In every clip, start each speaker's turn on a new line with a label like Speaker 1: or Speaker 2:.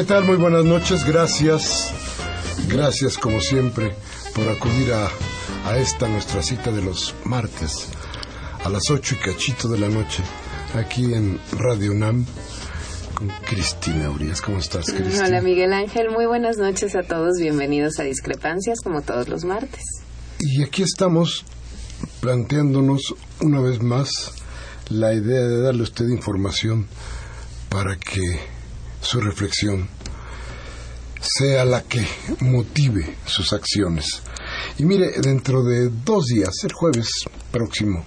Speaker 1: ¿Qué tal? Muy buenas noches, gracias. Gracias como siempre por acudir a, a esta nuestra cita de los martes a las ocho y cachito de la noche aquí en Radio UNAM con Cristina Urias. ¿Cómo estás, Cristina?
Speaker 2: Hola, Miguel Ángel. Muy buenas noches a todos. Bienvenidos a Discrepancias como todos los martes.
Speaker 1: Y aquí estamos planteándonos una vez más la idea de darle a usted información para que su reflexión sea la que motive sus acciones. Y mire, dentro de dos días, el jueves próximo,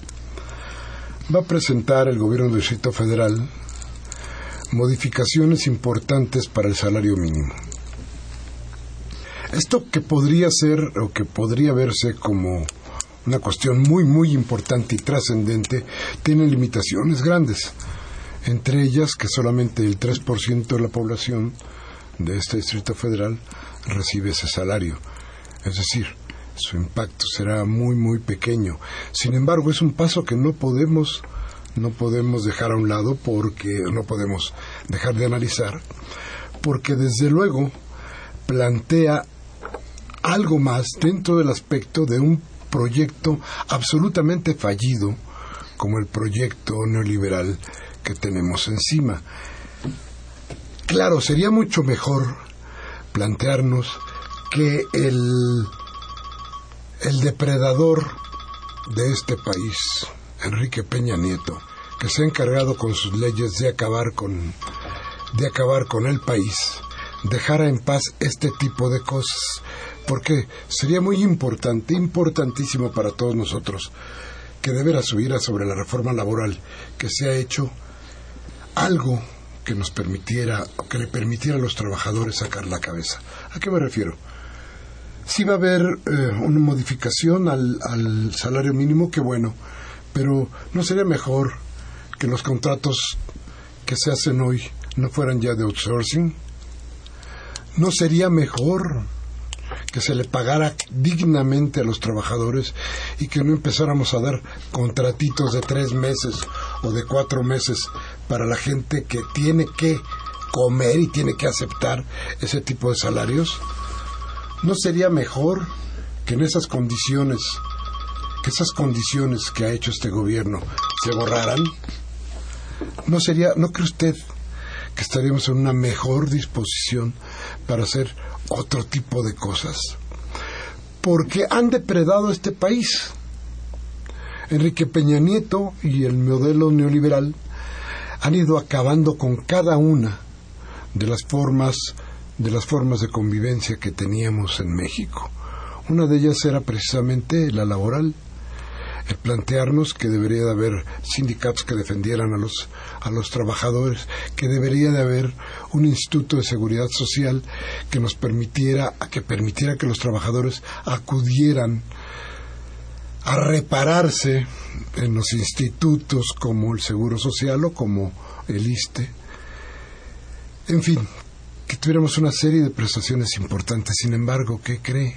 Speaker 1: va a presentar el gobierno del Distrito Federal modificaciones importantes para el salario mínimo. Esto que podría ser o que podría verse como una cuestión muy, muy importante y trascendente, tiene limitaciones grandes entre ellas que solamente el 3% de la población de este Distrito Federal recibe ese salario. Es decir, su impacto será muy muy pequeño. Sin embargo, es un paso que no podemos no podemos dejar a un lado porque no podemos dejar de analizar porque desde luego plantea algo más dentro del aspecto de un proyecto absolutamente fallido como el proyecto neoliberal que tenemos encima. Claro, sería mucho mejor plantearnos que el, el depredador de este país, Enrique Peña Nieto, que se ha encargado con sus leyes de acabar con de acabar con el país, dejara en paz este tipo de cosas, porque sería muy importante, importantísimo para todos nosotros que de veras hubiera sobre la reforma laboral que se ha hecho algo que nos permitiera, que le permitiera a los trabajadores sacar la cabeza. ¿A qué me refiero? Si va a haber eh, una modificación al, al salario mínimo, qué bueno, pero ¿no sería mejor que los contratos que se hacen hoy no fueran ya de outsourcing? ¿No sería mejor que se le pagara dignamente a los trabajadores y que no empezáramos a dar contratitos de tres meses o de cuatro meses para la gente que tiene que comer y tiene que aceptar ese tipo de salarios? ¿No sería mejor que en esas condiciones, que esas condiciones que ha hecho este gobierno se borraran? ¿No sería, no cree usted que estaríamos en una mejor disposición para hacer otro tipo de cosas? Porque han depredado este país. Enrique Peña Nieto y el modelo neoliberal han ido acabando con cada una de las formas de las formas de convivencia que teníamos en México. Una de ellas era precisamente la laboral, el plantearnos que debería de haber sindicatos que defendieran a los a los trabajadores, que debería de haber un instituto de seguridad social que nos permitiera que permitiera que los trabajadores acudieran a repararse en los institutos como el Seguro Social o como el ISTE. En fin, que tuviéramos una serie de prestaciones importantes. Sin embargo, ¿qué cree?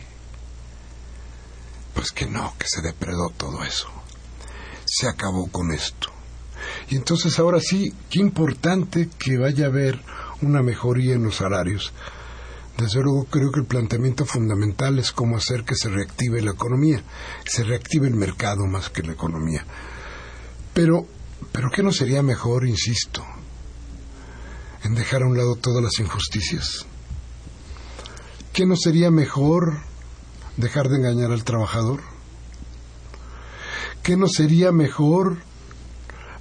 Speaker 1: Pues que no, que se depredó todo eso. se acabó con esto. Y entonces ahora sí, qué importante que vaya a haber una mejoría en los salarios. Desde luego creo que el planteamiento fundamental es cómo hacer que se reactive la economía, se reactive el mercado más que la economía. Pero, pero ¿qué no sería mejor, insisto, en dejar a un lado todas las injusticias? ¿Qué no sería mejor dejar de engañar al trabajador? ¿Qué no sería mejor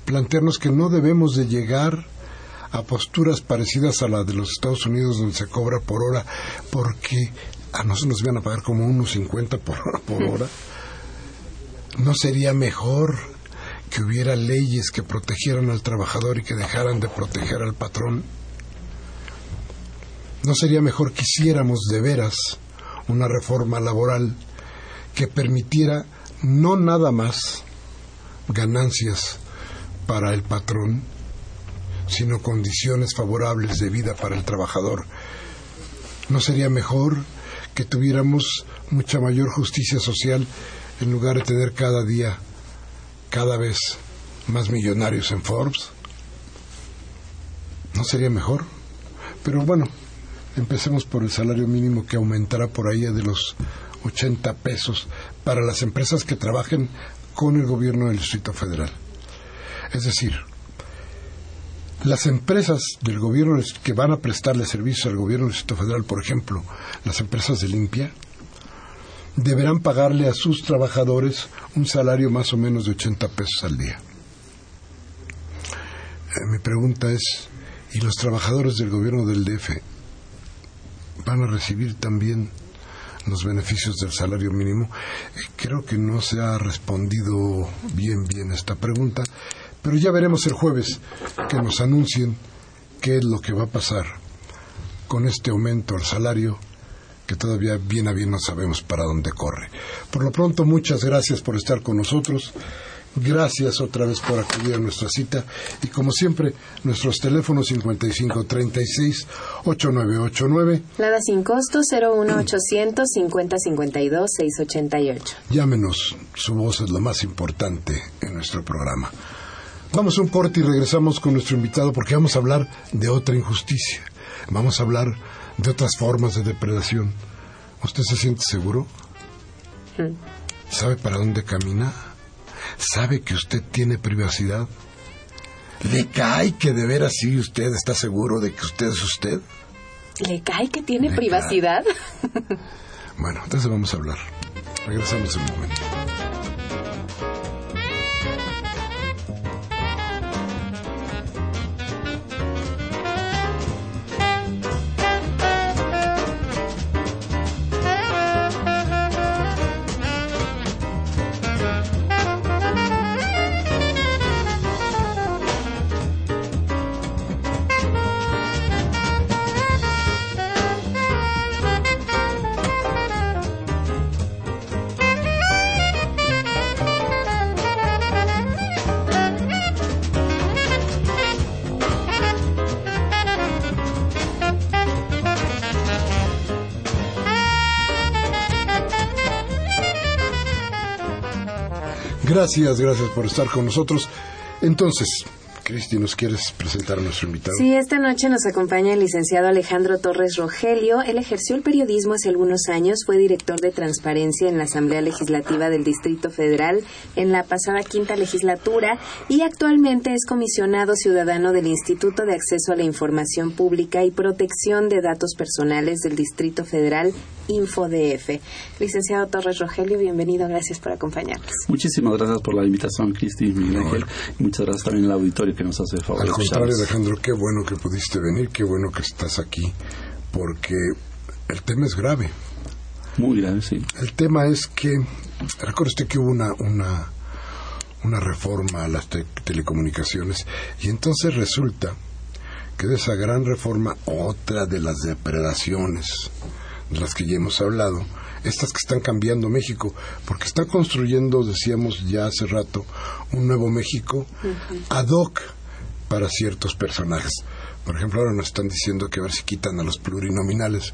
Speaker 1: plantearnos que no debemos de llegar a posturas parecidas a la de los Estados Unidos donde se cobra por hora porque a nosotros nos van a pagar como unos 50 por hora, por hora. ¿No sería mejor que hubiera leyes que protegieran al trabajador y que dejaran de proteger al patrón? ¿No sería mejor que hiciéramos de veras una reforma laboral que permitiera no nada más ganancias para el patrón, sino condiciones favorables de vida para el trabajador. ¿No sería mejor que tuviéramos mucha mayor justicia social en lugar de tener cada día, cada vez más millonarios en Forbes? ¿No sería mejor? Pero bueno, empecemos por el salario mínimo que aumentará por ahí de los 80 pesos para las empresas que trabajen con el gobierno del Distrito Federal. Es decir, las empresas del gobierno que van a prestarle servicios al gobierno del Distrito Federal, por ejemplo, las empresas de limpia, deberán pagarle a sus trabajadores un salario más o menos de 80 pesos al día. Eh, mi pregunta es, ¿y los trabajadores del gobierno del DF van a recibir también los beneficios del salario mínimo? Eh, creo que no se ha respondido bien bien esta pregunta pero ya veremos el jueves que nos anuncien qué es lo que va a pasar con este aumento al salario que todavía bien a bien no sabemos para dónde corre. Por lo pronto, muchas gracias por estar con nosotros. Gracias otra vez por acudir a nuestra cita y como siempre nuestros teléfonos 5536 8989
Speaker 2: Nada sin costo 01800 5052 688.
Speaker 1: Llámenos, su voz es lo más importante en nuestro programa. Vamos a un corte y regresamos con nuestro invitado porque vamos a hablar de otra injusticia. Vamos a hablar de otras formas de depredación. ¿Usted se siente seguro? ¿Sabe para dónde camina? ¿Sabe que usted tiene privacidad? ¿Le cae que de veras sí usted está seguro de que usted es usted?
Speaker 2: ¿Le cae que tiene privacidad?
Speaker 1: bueno, entonces vamos a hablar. Regresamos en un momento. Gracias, gracias por estar con nosotros. Entonces, Cristi, ¿nos quieres presentar a nuestro invitado?
Speaker 2: Sí, esta noche nos acompaña el licenciado Alejandro Torres Rogelio. Él ejerció el periodismo hace algunos años, fue director de transparencia en la Asamblea Legislativa del Distrito Federal en la pasada quinta legislatura y actualmente es comisionado ciudadano del Instituto de Acceso a la Información Pública y Protección de Datos Personales del Distrito Federal InfoDF. Licenciado Torres Rogelio, bienvenido, gracias por acompañarnos.
Speaker 3: Muchísimas gracias por la invitación, Cristi, Miguel Ángel. Muchas gracias también al auditorio que nos hace el favor.
Speaker 1: Al contrario, Alejandro, qué bueno que pudiste venir, qué bueno que estás aquí, porque el tema es grave.
Speaker 3: Muy grave, sí.
Speaker 1: El tema es que, recuerda usted que hubo una, una, una reforma a las telecomunicaciones y entonces resulta que de esa gran reforma otra de las depredaciones de las que ya hemos hablado, estas que están cambiando México, porque está construyendo, decíamos ya hace rato, un nuevo México ad hoc para ciertos personajes. Por ejemplo, ahora nos están diciendo que a ver si quitan a los plurinominales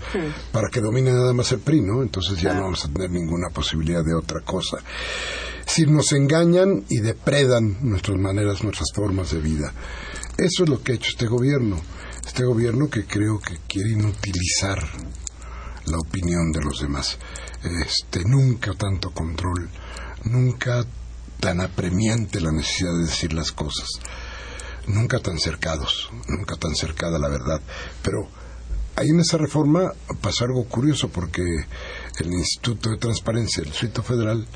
Speaker 1: para que domine nada más el PRI, ¿no? Entonces ya no vamos a tener ninguna posibilidad de otra cosa. si nos engañan y depredan nuestras maneras, nuestras formas de vida. Eso es lo que ha hecho este gobierno. Este gobierno que creo que quiere inutilizar la opinión de los demás. Este, nunca tanto control, nunca tan apremiante la necesidad de decir las cosas, nunca tan cercados, nunca tan cercada la verdad. Pero ahí en esa reforma pasó algo curioso porque el Instituto de Transparencia del Distrito Federal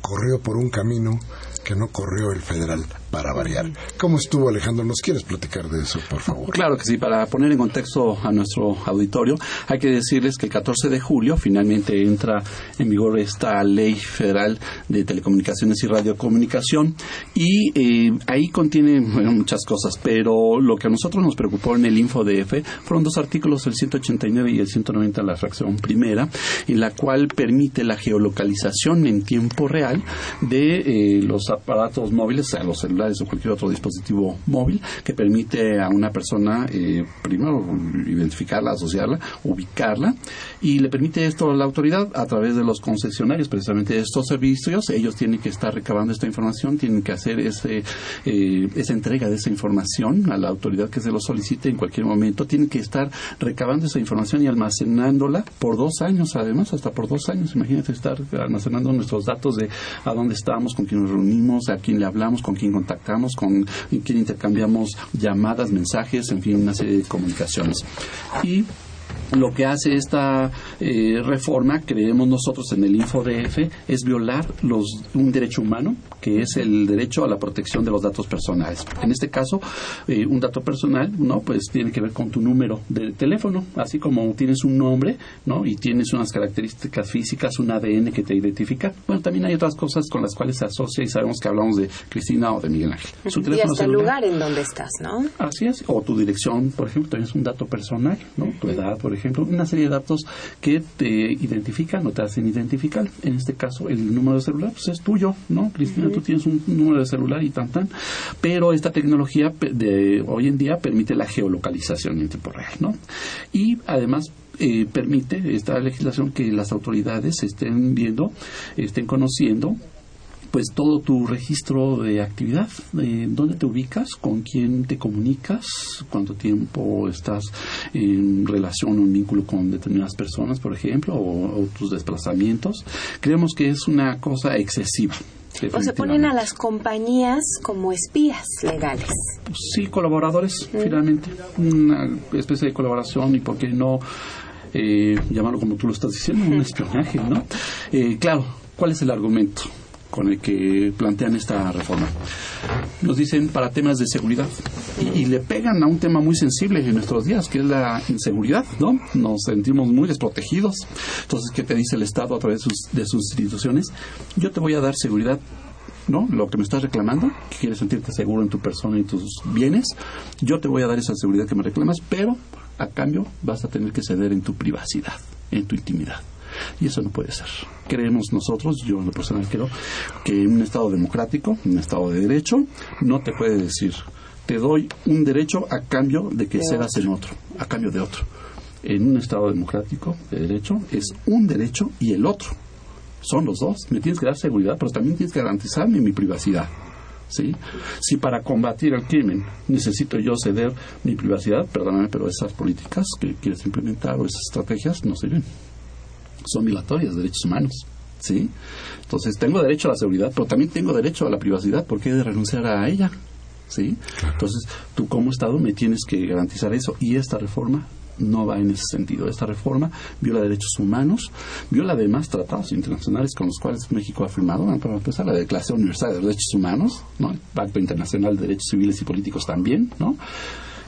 Speaker 1: corrió por un camino que no corrió el federal para variar. ¿Cómo estuvo Alejandro? ¿Nos quieres platicar de eso, por favor?
Speaker 3: Claro que sí, para poner en contexto a nuestro auditorio, hay que decirles que el 14 de julio finalmente entra en vigor esta ley federal de telecomunicaciones y radiocomunicación y eh, ahí contiene muchas cosas, pero lo que a nosotros nos preocupó en el InfoDF fueron dos artículos, el 189 y el 190 de la fracción primera, en la cual permite la geolocalización en tiempo real de eh, los aparatos móviles, o sea, los celulares o cualquier otro dispositivo móvil, que permite a una persona, eh, primero, identificarla, asociarla, ubicarla, y le permite esto a la autoridad a través de los concesionarios, precisamente de estos servicios. Ellos tienen que estar recabando esta información, tienen que hacer ese, eh, esa entrega de esa información a la autoridad que se lo solicite en cualquier momento. Tienen que estar recabando esa información y almacenándola por dos años, además, hasta por dos años. Imagínate estar almacenando nuestros datos de a dónde estamos, con quién nos reunimos, a quién le hablamos, con quién contactamos, con quién intercambiamos llamadas, mensajes, en fin, una serie de comunicaciones. Y lo que hace esta eh, reforma, creemos nosotros en el InfoDF, es violar los, un derecho humano, que es el derecho a la protección de los datos personales. En este caso, eh, un dato personal, ¿no? Pues tiene que ver con tu número de teléfono, así como tienes un nombre, ¿no? Y tienes unas características físicas, un ADN que te identifica. Bueno, también hay otras cosas con las cuales se asocia y sabemos que hablamos de Cristina o de Miguel Ángel.
Speaker 2: Su y hasta el lugar en donde estás, ¿no?
Speaker 3: Así es. O tu dirección, por ejemplo, también es un dato personal, ¿no? Tu edad, por ejemplo, una serie de datos que te identifican o te hacen identificar. En este caso, el número de celular pues es tuyo, ¿no? Cristina, tú tienes un número de celular y tan tan. Pero esta tecnología de hoy en día permite la geolocalización en tiempo real, ¿no? Y además eh, permite esta legislación que las autoridades estén viendo, estén conociendo pues todo tu registro de actividad, eh, dónde te ubicas, con quién te comunicas, cuánto tiempo estás en relación o en vínculo con determinadas personas, por ejemplo, o, tus desplazamientos. Creemos que es una cosa excesiva.
Speaker 2: O se ponen a las compañías como espías legales.
Speaker 3: Sí, colaboradores, finalmente. Una especie de colaboración y por qué no eh, llamarlo como tú lo estás diciendo, un espionaje, ¿no? Eh, claro, ¿cuál es el argumento? Con el que plantean esta reforma. Nos dicen para temas de seguridad y, le pegan a un tema muy sensible en nuestros días, que es la inseguridad, ¿no? Nos sentimos muy desprotegidos. Entonces, ¿qué te dice el Estado a través de sus, de sus instituciones? Yo te voy a dar seguridad ¿no? Lo que me estás reclamando, que quieres sentirte seguro en tu persona y tus bienes, yo te voy a dar esa seguridad que me reclamas, pero a cambio vas a tener que ceder en tu privacidad, en tu intimidad. Y eso no puede ser. Creemos nosotros, yo en lo personal creo, que en un Estado democrático, un Estado de derecho, no te puede decir, te doy un derecho a cambio de que cedas en otro, a cambio de otro. En un Estado democrático de derecho es un derecho y el otro. Son los dos. Me tienes que dar seguridad, pero también tienes que garantizarme mi privacidad. ¿sí? Si para combatir el crimen necesito yo ceder mi privacidad, perdóname, pero esas políticas que quieres implementar o esas estrategias no sirven son violatorias de derechos humanos. ¿sí? Entonces tengo derecho a la seguridad, pero también tengo derecho a la privacidad, ¿por qué he de renunciar a ella? ¿sí? Entonces tú como Estado me tienes que garantizar eso y esta reforma no va en ese sentido. Esta reforma viola derechos humanos, viola además tratados internacionales con los cuales México ha firmado, para empezar la Declaración Universal de Derechos Humanos, ¿no? el Pacto Internacional de Derechos Civiles y Políticos también, ¿no?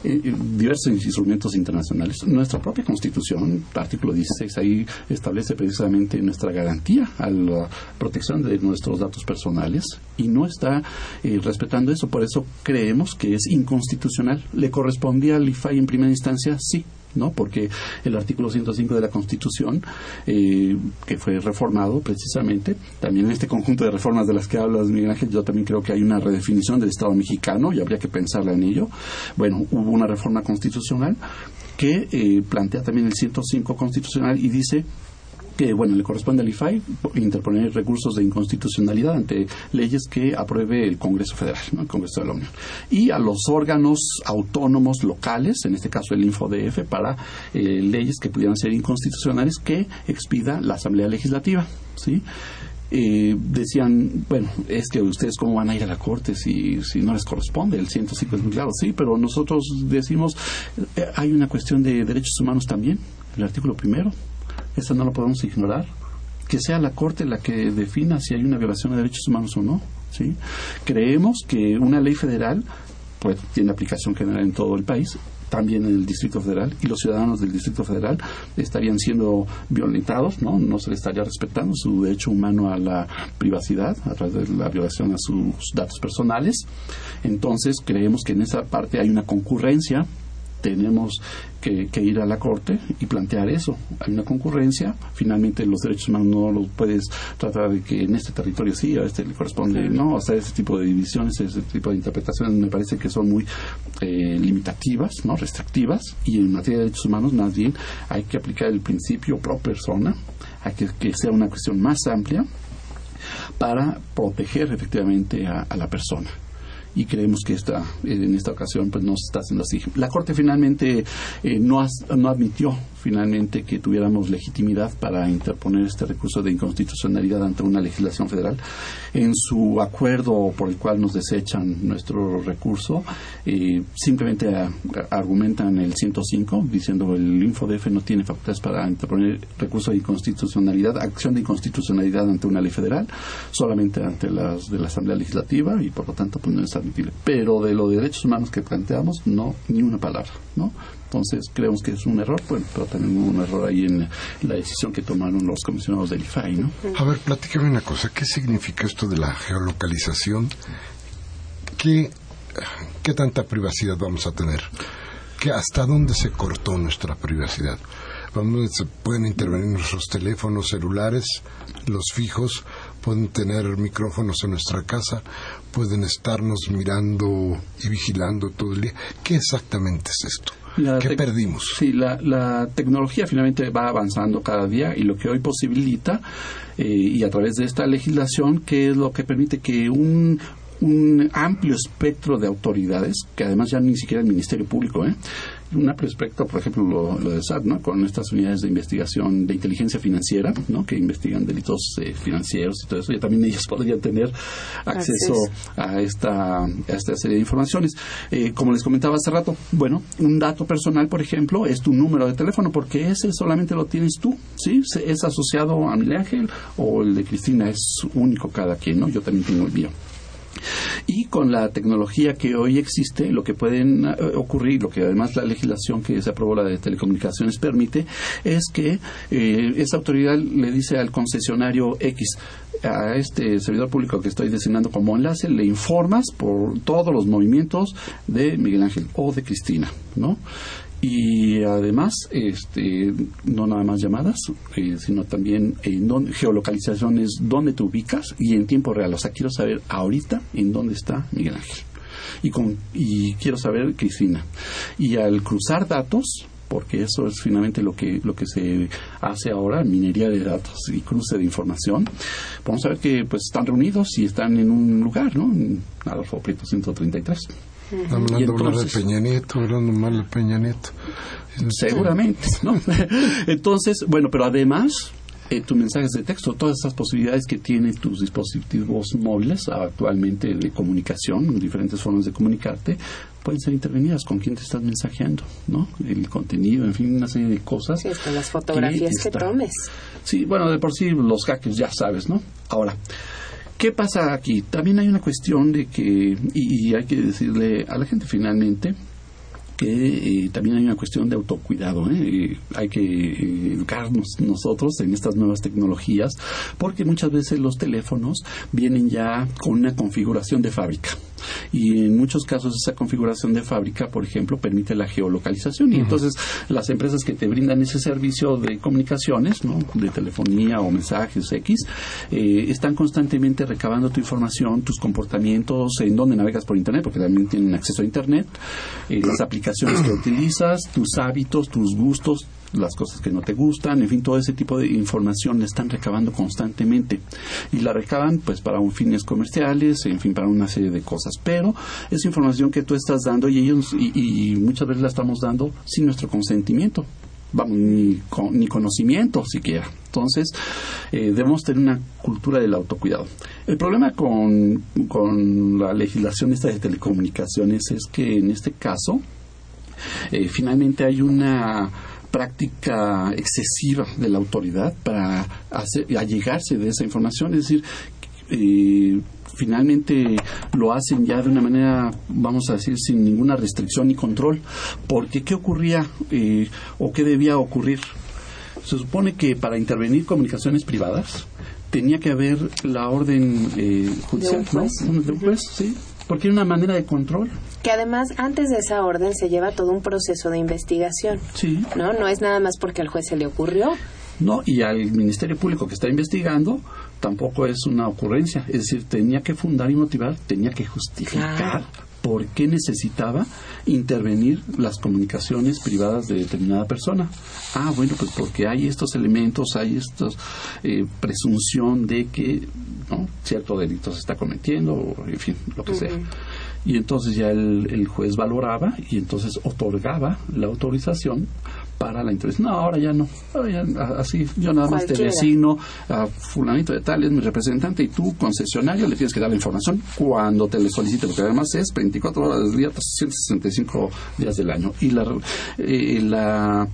Speaker 3: Diversos instrumentos internacionales. Nuestra propia Constitución, artículo 16, ahí establece precisamente nuestra garantía a la protección de nuestros datos personales y no está eh, respetando eso. Por eso creemos que es inconstitucional. ¿Le correspondía al IFAI en primera instancia? Sí, ¿no? Porque el artículo 105 de la Constitución, eh, que fue reformado precisamente, también en este conjunto de reformas de las que hablas, Miguel Ángel, yo también creo que hay una redefinición del Estado mexicano y habría que pensarla en ello. Bueno, hubo una reforma constitucional que eh, plantea también el 105 constitucional y dice que bueno le corresponde al IFAI interponer recursos de inconstitucionalidad ante leyes que apruebe el Congreso Federal, el Congreso de la Unión, y a los órganos autónomos locales, en este caso el InfoDF, para eh, leyes que pudieran ser inconstitucionales que expida la Asamblea Legislativa, ¿sí? Eh, decían, bueno, es que ustedes cómo van a ir a la corte si, si no les corresponde, el 105 es muy claro, sí, pero nosotros decimos, eh, hay una cuestión de derechos humanos también, el artículo primero, eso no lo podemos ignorar, que sea la corte la que defina si hay una violación de derechos humanos o no, sí. Creemos que una ley federal pues tiene aplicación general en todo el país también en el Distrito Federal y los ciudadanos del Distrito Federal estarían siendo violentados, ¿no? No se les estaría respetando su derecho humano a la privacidad a través de la violación a sus datos personales. Entonces, creemos que en esa parte hay una concurrencia tenemos que, ir a la Corte y plantear eso. Hay una concurrencia, finalmente los derechos humanos no los puedes tratar de que en este territorio sí, a este le corresponde no, o sea, ese tipo de divisiones, ese tipo de interpretaciones me parece que son muy eh, limitativas, no restrictivas, y en materia de derechos humanos más bien hay que aplicar el principio pro persona, hay que que sea una cuestión más amplia para proteger efectivamente a la persona y creemos que esta, en esta ocasión pues no se está haciendo así. La Corte finalmente eh, no, no admitió finalmente que tuviéramos legitimidad para interponer este recurso de inconstitucionalidad ante una legislación federal. En su acuerdo por el cual nos desechan nuestro recurso, eh, simplemente argumentan el 105, diciendo el InfoDF no tiene facultades para interponer recurso de inconstitucionalidad, acción de inconstitucionalidad ante una ley federal, solamente ante las de la Asamblea Legislativa y por lo tanto pues no es admitible. Pero de los derechos humanos que planteamos, no, ni una palabra, ¿no? Entonces creemos que es un error, bueno, pero también hubo un error ahí en la decisión que tomaron los comisionados del IFAI, ¿no?
Speaker 1: A ver, platícame una cosa, ¿qué significa esto de la geolocalización? ¿Qué, qué tanta privacidad vamos a tener? ¿Qué, ¿Hasta dónde se cortó nuestra privacidad? Pueden intervenir nuestros teléfonos celulares, los fijos, pueden tener micrófonos en nuestra casa, pueden estarnos mirando y vigilando todo el día. ¿Qué exactamente es esto? ¿Qué perdimos?
Speaker 3: Sí, la, tecnología finalmente va avanzando cada día y lo que hoy posibilita, eh, y a través de esta legislación, que es lo que permite que un, un amplio espectro de autoridades, que además ya ni siquiera el Ministerio Público, ¿eh? Un amplio espectro, por ejemplo, lo, lo de SAT, ¿no? con estas unidades de investigación de inteligencia financiera, ¿no? que investigan delitos eh, financieros y todo eso, y también ellos podrían tener acceso a esta, a esta serie de informaciones. Eh, como les comentaba hace rato, bueno, un dato personal, por ejemplo, es tu número de teléfono, porque ese solamente lo tienes tú, ¿sí? Es asociado a Miguel Ángel o el de Cristina, es único cada quien, ¿no? Yo también tengo el mío. Y con la tecnología que hoy existe, lo que puede eh, ocurrir, lo que además la legislación que se aprobó, la de telecomunicaciones, permite, es que eh, esa autoridad le dice al concesionario X, a este servidor público que estoy designando como enlace, le informas por todos los movimientos de Miguel Ángel o de Cristina, ¿no? Y además este no nada más llamadas eh, sino también en donde, geolocalización es dónde te ubicas y en tiempo real. O sea quiero saber ahorita en dónde está Miguel Ángel. Y con y quiero saber Cristina. Y al cruzar datos porque eso es finalmente lo que lo que se hace ahora minería de datos y cruce de información vamos a ver que pues están reunidos y están en un lugar no en Adolfo Prieto 133
Speaker 1: Hablando mal de Peña Nieto, hablando mal de Peña Nieto.
Speaker 3: Seguramente, ¿no? Entonces, bueno, pero además, eh, tus mensajes de texto, todas esas posibilidades que tienen tus dispositivos móviles actualmente de comunicación, diferentes formas de comunicarte, pueden ser intervenidas con quién te estás mensajeando, ¿no? El contenido, en fin, una serie de cosas.
Speaker 2: Sí, hasta las fotografías que, que tomes.
Speaker 3: Sí, bueno, de por sí los hackers ya sabes, ¿no? Ahora, ¿Qué pasa aquí? También hay una cuestión de que, y, hay que decirle a la gente finalmente, que eh, también hay una cuestión de autocuidado. ¿eh? hay que eh, educarnos nosotros en estas nuevas tecnologías porque muchas veces los teléfonos vienen ya con una configuración de fábrica y en muchos casos esa configuración de fábrica, por ejemplo, permite la geolocalización. Y entonces las empresas que te brindan ese servicio de comunicaciones, ¿no? de telefonía o mensajes X, eh, están constantemente recabando tu información, tus comportamientos, en dónde navegas por Internet, porque también tienen acceso a Internet, eh, las aplicaciones que utilizas, tus hábitos, tus gustos, las cosas que no te gustan, en fin, todo ese tipo de información la están recabando constantemente y la recaban pues para fines comerciales, en fin, para una serie de cosas, pero es información que tú estás dando y ellos y, muchas veces la estamos dando sin nuestro consentimiento. Vamos, ni, ni conocimiento siquiera. Entonces, eh, debemos tener una cultura del autocuidado. El problema con, con la legislación esta de telecomunicaciones es que en este caso, eh, finalmente hay una práctica excesiva de la autoridad para hacer, allegarse de esa información, es decir, eh, finalmente lo hacen ya de una manera, vamos a decir, sin ninguna restricción ni control, porque ¿qué ocurría eh, o qué debía ocurrir? Se supone que para intervenir comunicaciones privadas tenía que haber la orden eh, judicial, ¿De un juez, sí, porque era una manera de control.
Speaker 2: Que además, antes de esa orden se lleva todo un proceso de investigación.
Speaker 3: Sí.
Speaker 2: ¿No? No es nada más porque al juez se le ocurrió.
Speaker 3: No, y al Ministerio Público que está investigando tampoco es una ocurrencia. Es decir, tenía que fundar y motivar, tenía que justificar por qué necesitaba intervenir las comunicaciones privadas de determinada persona. Ah, bueno, pues porque hay estos elementos, hay esta eh, presunción de que ¿no? cierto delito se está cometiendo, en fin, lo que sea. Y entonces ya el, juez valoraba y entonces otorgaba la autorización para la intervención. No, ahora ya no. así, yo nada más te designo a fulanito de tal, es mi representante y tú, concesionario, le tienes que dar la información cuando te le solicite, porque además es 24 horas del día, 365 días del año. Y la, eh, la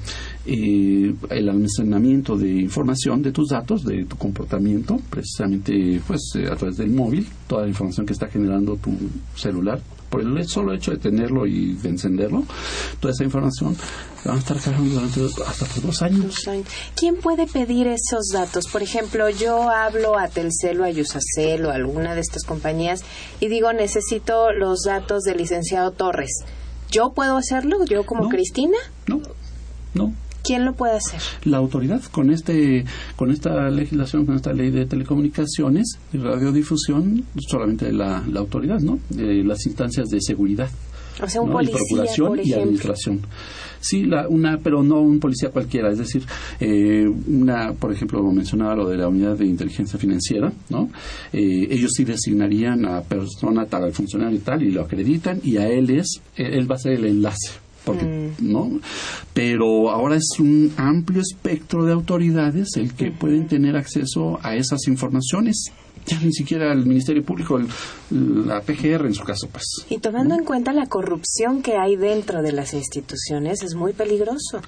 Speaker 3: eh, el almacenamiento de información de tus datos, de tu comportamiento, precisamente pues eh, a través del móvil, toda la información que está generando tu celular, por el solo hecho de tenerlo y de encenderlo, toda esa información van a estar cargando durante hasta por dos años.
Speaker 2: ¿Quién puede pedir esos datos? Por ejemplo, yo hablo a Telcel o a Yusacel o a alguna de estas compañías y digo, necesito los datos del licenciado Torres. ¿Yo puedo hacerlo? ¿Yo como Cristina?
Speaker 3: No, no.
Speaker 2: ¿Quién lo puede hacer?
Speaker 3: La autoridad con este con esta legislación, con esta ley de telecomunicaciones y radiodifusión, solamente la, la autoridad, ¿no? Eh, las instancias de seguridad.
Speaker 2: O sea, un policía,
Speaker 3: y procuración y administración. Sí, la, una, pero no un policía cualquiera. Es decir, eh, una, por ejemplo, mencionaba lo de la unidad de inteligencia financiera, ¿no? Eh, ellos sí designarían a persona tal, al funcionario tal, y lo acreditan, y a él es, él va a ser el enlace porque, mm. ¿no? Pero ahora es un amplio espectro de autoridades el que pueden tener acceso a esas informaciones ya ni siquiera el Ministerio Público, la PGR en su caso, pues.
Speaker 2: Y tomando en cuenta la corrupción que hay dentro de las instituciones, es muy peligroso.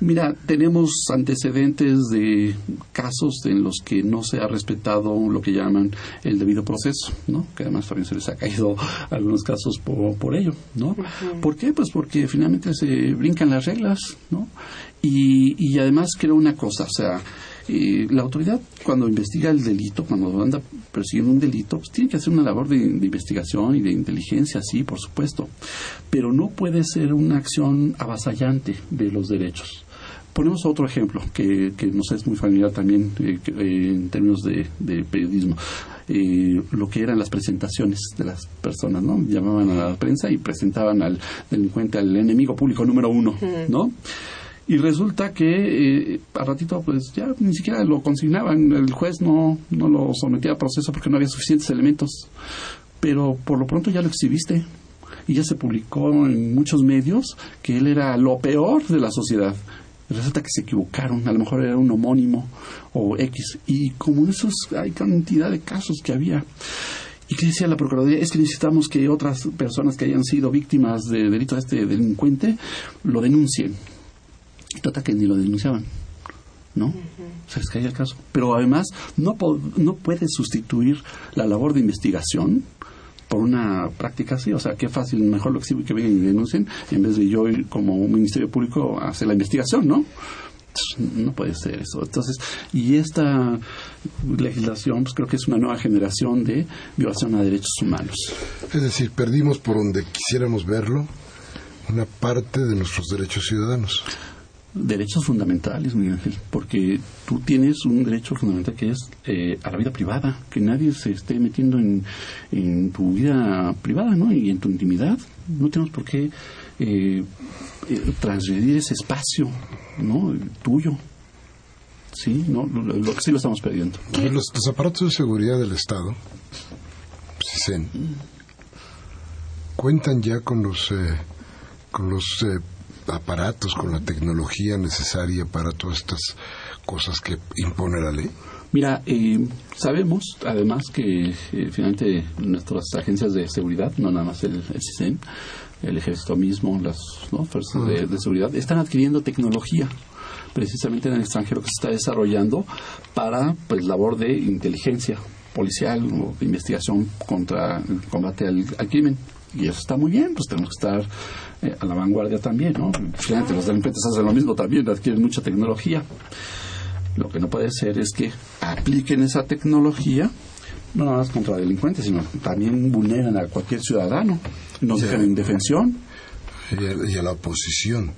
Speaker 3: Mira, tenemos antecedentes de casos en los que no se ha respetado lo que llaman el debido proceso, ¿no? Que además también se les ha caído algunos casos por, por ello, ¿no? ¿Por qué? Pues porque finalmente se brincan las reglas, ¿no? Y, y además creo una cosa, o sea, la autoridad cuando investiga el delito, cuando anda persiguiendo un delito, pues tiene que hacer una labor de, investigación y de inteligencia, sí, por supuesto, pero no puede ser una acción avasallante de los derechos. Ponemos otro ejemplo que, que nos es muy familiar también eh, eh, en términos de, periodismo. Eh, lo que eran las presentaciones de las personas, ¿no? Llamaban a la prensa y presentaban al delincuente, al enemigo público número uno, ¿no? Y resulta que eh, a ratito pues ya ni siquiera lo consignaban, el juez no, no lo sometía a proceso porque no había suficientes elementos, pero por lo pronto ya lo exhibiste y ya se publicó en muchos medios que él era lo peor de la sociedad. Resulta que se equivocaron, a lo mejor era un homónimo o X. Y como esos hay cantidad de casos que había. ¿Y qué decía la Procuraduría? Es que necesitamos que otras personas que hayan sido víctimas de delito a este delincuente lo denuncien. Y trata que ni lo denunciaban. ¿no? Se les caía el caso. Pero además no, no puede sustituir la labor de investigación por una práctica así. O sea, qué fácil, mejor lo exhibo y que vengan y denuncien en vez de yo ir como un ministerio público a hacer la investigación, ¿no? No puede ser eso. Entonces, y esta legislación, pues creo que es una nueva generación de violación a derechos humanos.
Speaker 1: Es decir, perdimos por donde quisiéramos verlo una parte de nuestros derechos ciudadanos.
Speaker 3: Derechos fundamentales, Miguel Ángel, porque tú tienes un derecho fundamental que es eh, a la vida privada, que nadie se esté metiendo en, tu vida privada, ¿no? Y en tu intimidad. No tenemos por qué eh, eh transgredir ese espacio, ¿no? Tuyo. Sí, no, lo, lo, sí lo estamos perdiendo.
Speaker 1: Los, los, aparatos de seguridad del Estado, CISEN, cuentan ya con los eh, con los eh, aparatos, con la tecnología necesaria para todas estas cosas que impone la ley?
Speaker 3: Mira, eh, sabemos además que eh, finalmente nuestras agencias de seguridad, no nada más el, el CISEN, el ejército mismo, las ¿no? fuerzas de, de, seguridad, están adquiriendo tecnología precisamente en el extranjero que se está desarrollando para pues labor de inteligencia policial o de investigación contra el combate al, al crimen y eso está muy bien, pues tenemos que estar eh, a la vanguardia también, ¿no? Fíjate, los delincuentes hacen lo mismo también, adquieren mucha tecnología. Lo que no puede ser es que apliquen esa tecnología no nada más contra delincuentes, sino también vulneran a cualquier ciudadano, nos sí, dejan en indefensión.
Speaker 1: Y a, y a, la oposición.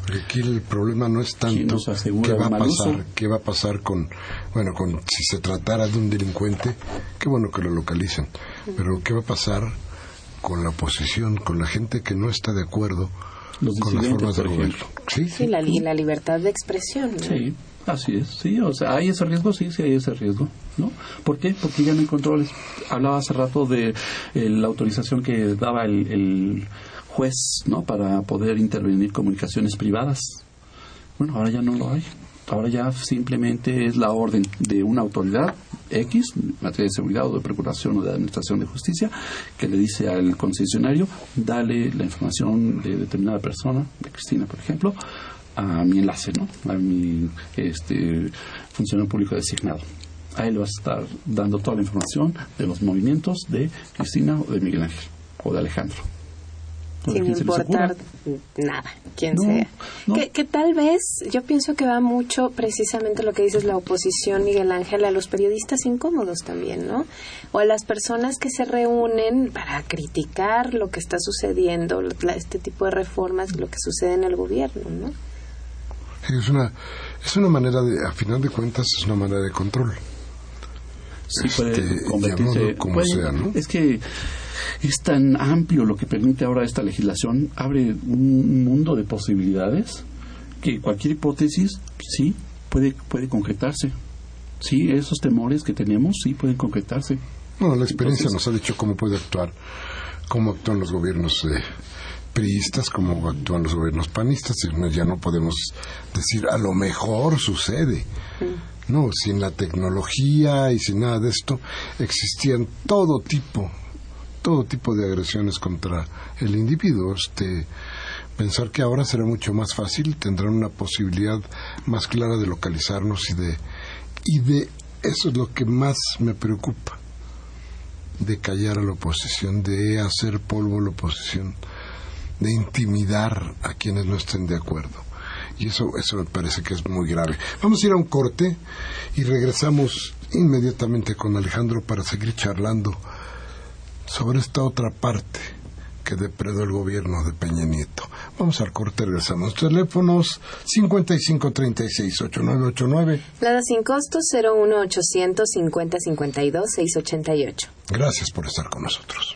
Speaker 1: Porque aquí el problema no es tanto qué va a pasar, qué va a pasar con, bueno, con si se tratara de un delincuente, qué bueno que lo localicen, pero qué va a pasar con la oposición, con la gente que no está de acuerdo
Speaker 3: Los
Speaker 1: con las formas de gobierno.
Speaker 2: Sí, sí la, y la libertad de expresión. ¿no?
Speaker 3: Sí, así es. Sí, o sea, hay ese riesgo, sí, sí hay ese riesgo, ¿no? ¿Por qué? Porque ya no hay controles. Hablaba hace rato de eh, la autorización que daba el, el juez, ¿no? Para poder intervenir comunicaciones privadas. Bueno, ahora ya no lo hay. Ahora ya simplemente es la orden de una autoridad X, en materia de seguridad o de procuración o de administración de justicia, que le dice al concesionario, dale la información de determinada persona, de Cristina, por ejemplo, a mi enlace, ¿no? A mi este, funcionario público designado. A él le vas a estar dando toda la información de los movimientos de Cristina o de Miguel Ángel o de Alejandro
Speaker 2: sin importar nada, quien no, sea. No. Que, que, tal vez, yo pienso que va mucho precisamente lo que dices la oposición, Miguel Ángel, a los periodistas incómodos también, ¿no? O a las personas que se reúnen para criticar lo que está sucediendo, este tipo de reformas, lo que sucede en el gobierno, ¿no?
Speaker 1: Es una, es una manera de, a final de cuentas, es una manera de control.
Speaker 3: Sí, puede este, convertirse,
Speaker 1: como
Speaker 3: puede,
Speaker 1: sea, ¿no?
Speaker 3: Es que es tan amplio lo que permite ahora esta legislación, abre un mundo de posibilidades que cualquier hipótesis sí puede, puede concretarse. Sí, esos temores que tenemos sí pueden concretarse.
Speaker 1: No, la experiencia Entonces, nos ha dicho cómo puede actuar, cómo actúan los gobiernos eh, priistas, cómo actúan los gobiernos panistas. Ya no podemos decir a lo mejor sucede. No, sin la tecnología y sin nada de esto existían todo tipo todo tipo de agresiones contra el individuo. Este, pensar que ahora será mucho más fácil, tendrán una posibilidad más clara de localizarnos y de y de eso es lo que más me preocupa, de callar a la oposición, de hacer polvo a la oposición, de intimidar a quienes no estén de acuerdo. Y eso, eso me parece que es muy grave. Vamos a ir a un corte y regresamos inmediatamente con Alejandro para seguir charlando sobre esta otra parte que depredó el gobierno de Peña Nieto. Vamos al corte, regresamos. Teléfonos 5536-8989.
Speaker 2: Nada sin costo 01800 5052 688.
Speaker 1: Gracias por estar con nosotros.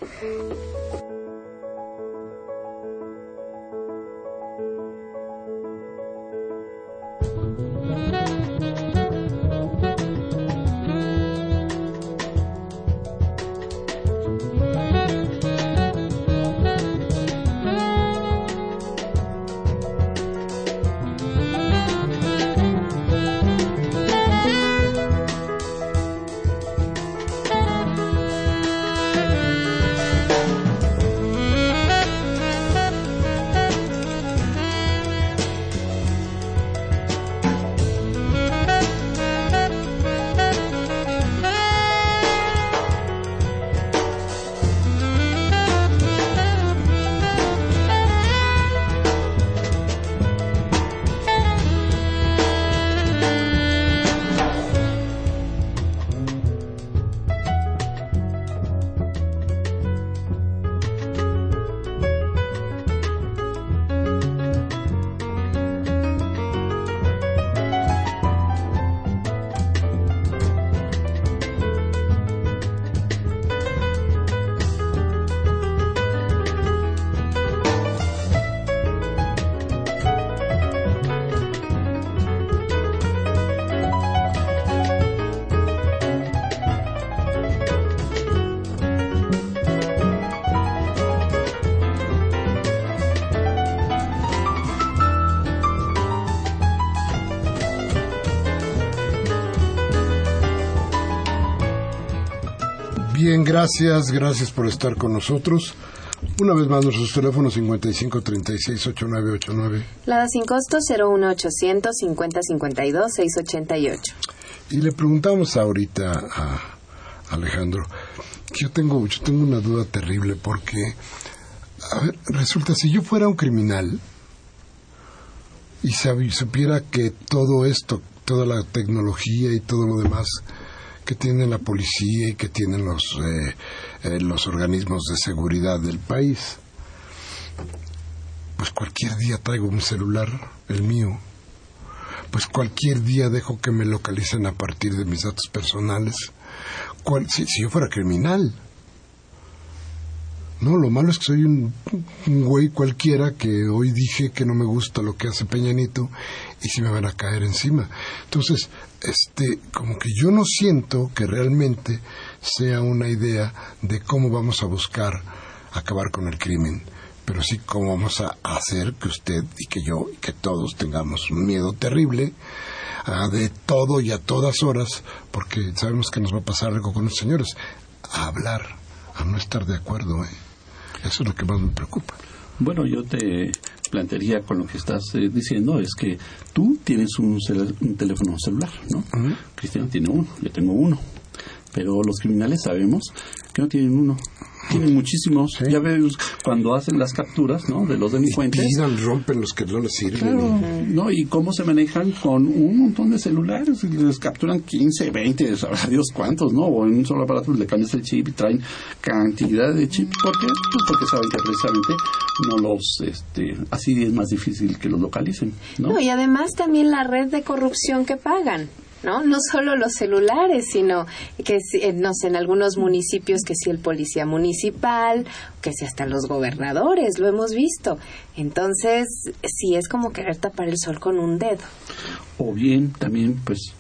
Speaker 1: Gracias, gracias por estar con nosotros. Una vez más, nuestros teléfonos 55 36 8989.
Speaker 2: Lada sin costo 01800 50 52 688.
Speaker 1: Y le preguntamos ahorita a Alejandro, que yo tengo, yo tengo una duda terrible porque, a ver, resulta, si yo fuera un criminal y sab- supiera que todo esto, toda la tecnología y todo lo demás que tiene la policía y que tienen los, eh, eh, los organismos de seguridad del país, pues cualquier día traigo un celular, el mío, pues cualquier día dejo que me localicen a partir de mis datos personales. Cual- si, si yo fuera criminal. No, lo malo es que soy un, un güey cualquiera que hoy dije que no me gusta lo que hace Peñanito y si me van a caer encima. Entonces, este, como que yo no siento que realmente sea una idea de cómo vamos a buscar acabar con el crimen, pero sí cómo vamos a hacer que usted y que yo y que todos tengamos un miedo terrible ah, de todo y a todas horas, porque sabemos que nos va a pasar algo con los señores, a hablar, a no estar de acuerdo. ¿eh? Eso es lo que más me preocupa.
Speaker 3: Bueno, yo te plantearía con lo que estás eh, diciendo es que tú tienes un, cel- un teléfono celular, ¿no? Cristiano tiene uno, yo tengo uno. Pero los criminales sabemos que no tienen uno. Tienen muchísimos. Ya ves cuando hacen las capturas, ¿no? De los delincuentes.
Speaker 1: Tiran, rompen los que no les sirven.
Speaker 3: ¿no? Y cómo se manejan con un montón de celulares. Y Les capturan 15, 20, sabrá Dios cuántos, ¿no? O en un solo aparato le cambias el chip y traen cantidad de chips. ¿Por qué? Pues porque saben que precisamente no los, este, así es más difícil que los localicen, ¿no?
Speaker 2: No, y además también la red de corrupción que pagan. ¿No? no solo los celulares, sino que eh, no sé, en algunos municipios que si el policía municipal, que si hasta los gobernadores, lo hemos visto. Entonces, sí es como querer tapar el sol con un dedo.
Speaker 3: o bien también pues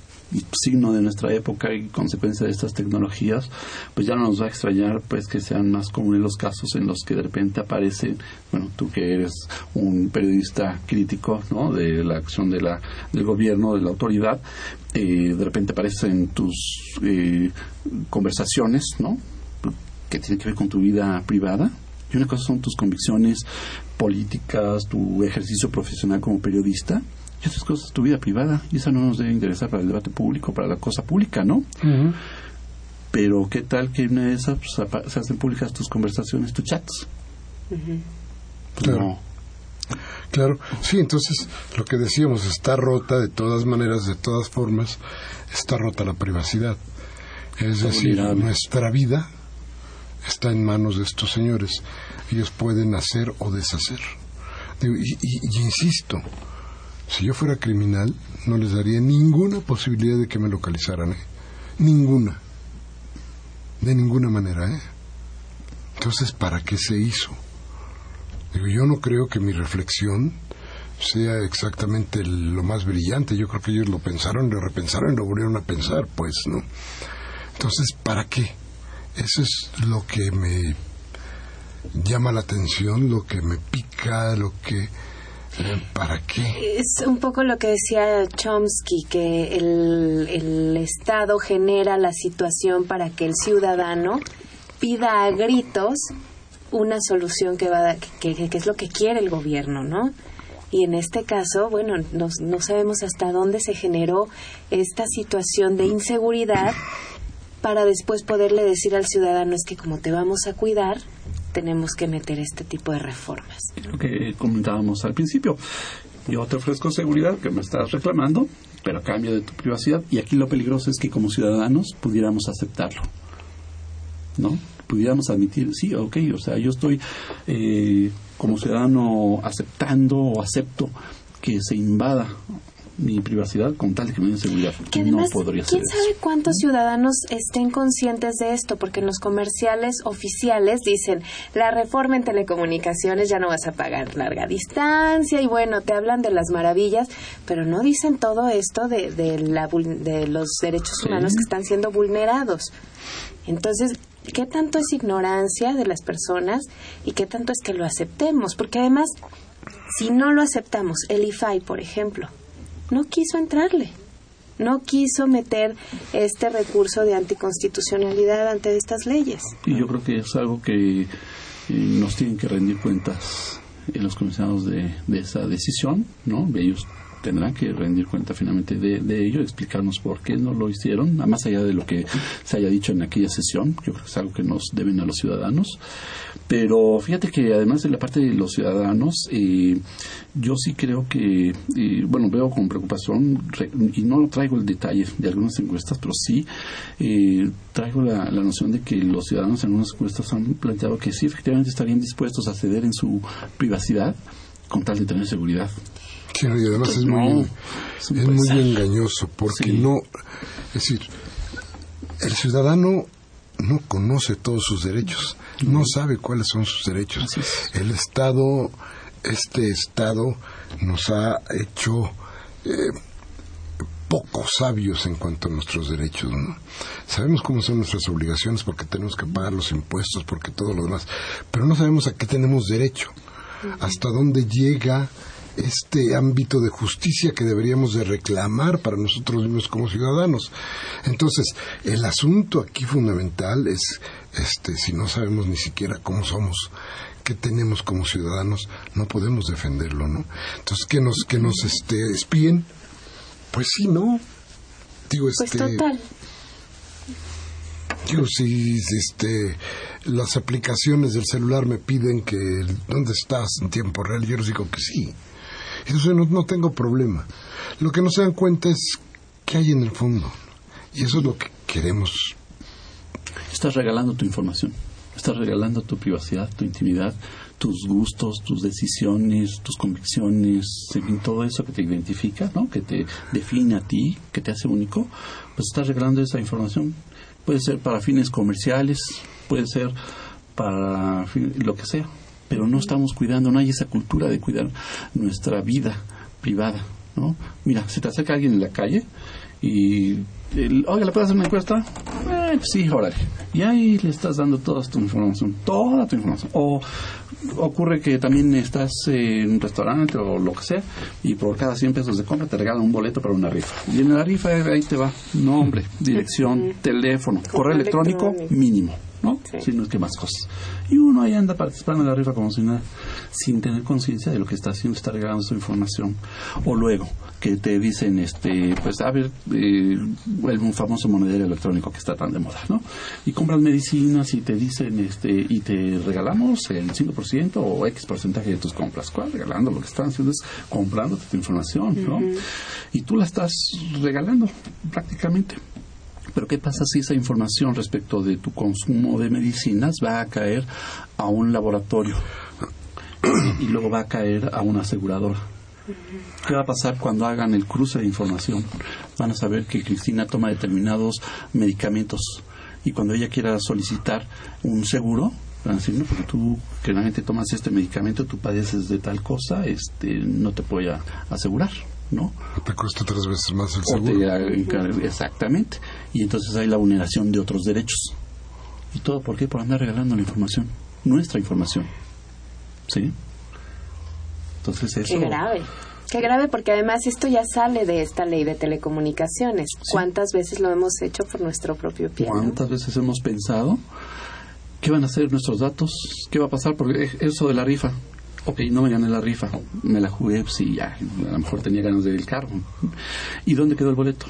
Speaker 3: signo de nuestra época y consecuencia de estas tecnologías, pues ya no nos va a extrañar pues que sean más comunes los casos en los que de repente aparecen, bueno, tú que eres un periodista crítico, ¿no? de la acción de la del gobierno, de la autoridad, eh, de repente aparecen tus eh, conversaciones, ¿no? que tienen que ver con tu vida privada y una cosa son tus convicciones políticas, tu ejercicio profesional como periodista y otras cosas tu vida privada y eso no nos debe interesar para el debate público, para la cosa pública, ¿no? Pero qué tal que en una de esas pues, se hacen públicas tus conversaciones, tus chats. Pues
Speaker 1: Claro.
Speaker 3: no.
Speaker 1: Claro, sí, entonces lo que decíamos, está rota de todas maneras, de todas formas, está rota la privacidad. Es decir,
Speaker 3: vulnerable.
Speaker 1: nuestra vida está en manos de estos señores. Ellos pueden hacer o deshacer. Digo, y, y- y insisto, si yo fuera criminal, no les daría ninguna posibilidad de que me localizaran. ¿eh? Ninguna. De ninguna manera. ¿eh? Entonces, ¿para qué se hizo? Digo, yo no creo que mi reflexión sea exactamente lo más brillante. Yo creo que ellos lo pensaron, lo repensaron y lo volvieron a pensar, pues, ¿no? Entonces, ¿para qué? Eso es lo que me llama la atención, lo que me pica, lo que... ¿Para qué?
Speaker 2: Es un poco lo que decía Chomsky, que el, el Estado genera la situación para que el ciudadano pida a gritos una solución que, va a, que, que- es lo que quiere el gobierno, ¿no? Y en este caso, bueno, nos- no sabemos hasta dónde se generó esta situación de inseguridad para después poderle decir al ciudadano es que como te vamos a cuidar, tenemos que meter este tipo de reformas.
Speaker 3: lo que comentábamos al principio. Yo te ofrezco seguridad que me estás reclamando, pero a cambio de tu privacidad. Y aquí lo peligroso es que como ciudadanos pudiéramos aceptarlo. ¿No? Pudiéramos admitir, sí, ok, o sea, yo estoy eh, como ciudadano aceptando o acepto que se invada mi privacidad con tal de que me den seguridad.
Speaker 2: Que además,
Speaker 3: no podría ser
Speaker 2: ¿quién
Speaker 3: eso.
Speaker 2: sabe cuántos ciudadanos estén conscientes de esto? Porque en los comerciales oficiales dicen, la reforma en telecomunicaciones ya no vas a pagar larga distancia y bueno, te hablan de las maravillas, pero no dicen todo esto de, de, la, de los derechos
Speaker 3: Sí.
Speaker 2: humanos que están siendo vulnerados. Entonces, ¿qué tanto es ignorancia de las personas y qué tanto es que lo aceptemos? Porque además, si no lo aceptamos, el IFAI, por ejemplo, no quiso entrarle. no quiso meter este recurso de anticonstitucionalidad ante estas leyes.
Speaker 3: Y yo creo que es algo que eh, nos tienen que rendir cuentas en los comisionados de, de esa decisión, ¿no? Ellos tendrán que rendir cuenta finalmente de, ello, explicarnos por qué no lo hicieron, más allá de lo que se haya dicho en aquella sesión. Yo creo que es algo que nos deben a los ciudadanos. Pero fíjate que además de la parte de los ciudadanos, eh, yo sí creo que, eh, bueno, veo con preocupación, y no traigo el detalle de algunas encuestas, pero sí eh, traigo la, la, noción de que los ciudadanos en algunas encuestas han planteado que sí, efectivamente estarían dispuestos a ceder en su privacidad con tal de tener seguridad.
Speaker 1: Sí, y además es muy, es muy engañoso porque no, es decir, el ciudadano no conoce todos sus derechos, no sabe cuáles son sus derechos. El Estado, este Estado nos ha hecho eh, poco sabios en cuanto a nuestros derechos. ¿no? Sabemos cómo son nuestras obligaciones porque tenemos que pagar los impuestos, porque todo lo demás, pero no sabemos a qué tenemos derecho, hasta dónde llega este ámbito de justicia que deberíamos de reclamar para nosotros mismos como ciudadanos. Entonces, el asunto aquí fundamental es este si no sabemos ni siquiera cómo somos, qué tenemos como ciudadanos, no podemos defenderlo, ¿no? Entonces, que nos que nos este espíen, pues sí, ¿no?
Speaker 2: Digo, pues este total.
Speaker 1: Digo, si este las aplicaciones del celular me piden que dónde estás en tiempo real, yo les digo que sí. Entonces no, no tengo problema. Lo que no se dan cuenta es qué hay en el fondo. Y eso es lo que queremos.
Speaker 3: Estás regalando tu información. Estás regalando tu privacidad, tu intimidad, tus gustos, tus decisiones, tus convicciones, todo eso que te identifica, ¿no? que te define a ti, que te hace único, pues estás regalando esa información. Puede ser para fines comerciales, puede ser para lo que sea pero no estamos cuidando, no hay esa cultura de cuidar nuestra vida privada, ¿no? Mira, si te acerca alguien en la calle y, oiga, ¿le puedes hacer una encuesta? Eh, pues sí, órale. Y ahí le estás dando toda tu información, toda tu información. O ocurre que también estás en un restaurante o lo que sea y por cada 100 pesos de compra te regalan un boleto para una rifa. Y en la rifa ahí te va nombre, dirección, teléfono, correo electrónico mínimo. ¿No? Sí. no es que más cosas. Y uno ahí anda participando de la rifa como si nada, sin tener conciencia de lo que está haciendo, está regalando su información. O luego, que te dicen, este, pues, a ver, eh, el famoso monedero electrónico que está tan de moda, ¿no? Y compras medicinas y te dicen, este, y te regalamos el 5% o X porcentaje de tus compras. ¿Cuál? Regalando, lo que están haciendo es comprándote tu información, ¿no? Y tú la estás regalando prácticamente. Pero ¿qué pasa si esa información respecto de tu consumo de medicinas va a caer a un laboratorio y luego va a caer a una aseguradora? ¿Qué va a pasar cuando hagan el cruce de información? Van a saber que Cristina toma determinados medicamentos y cuando ella quiera solicitar un seguro, van a decir, no, porque tú generalmente tomas este medicamento, tú padeces de tal cosa, este, no te voy a asegurar. ¿No?
Speaker 1: Te cuesta tres veces más el seguro.
Speaker 3: exactamente. Y entonces hay la vulneración de otros derechos. ¿Y todo por qué? Por andar regalando la información, nuestra información. ¿Sí? Entonces eso...
Speaker 2: Qué grave. Qué grave porque además esto ya sale de esta ley de telecomunicaciones. ¿Cuántas veces lo hemos hecho por nuestro propio pie?
Speaker 3: ¿Cuántas veces hemos pensado qué van a hacer nuestros datos? ¿Qué va a pasar? Porque eso de la rifa, ok, no me gané la rifa, me la jugué, pues sí, ya, a lo mejor tenía ganas de ir el carro. ¿Y dónde quedó el boleto?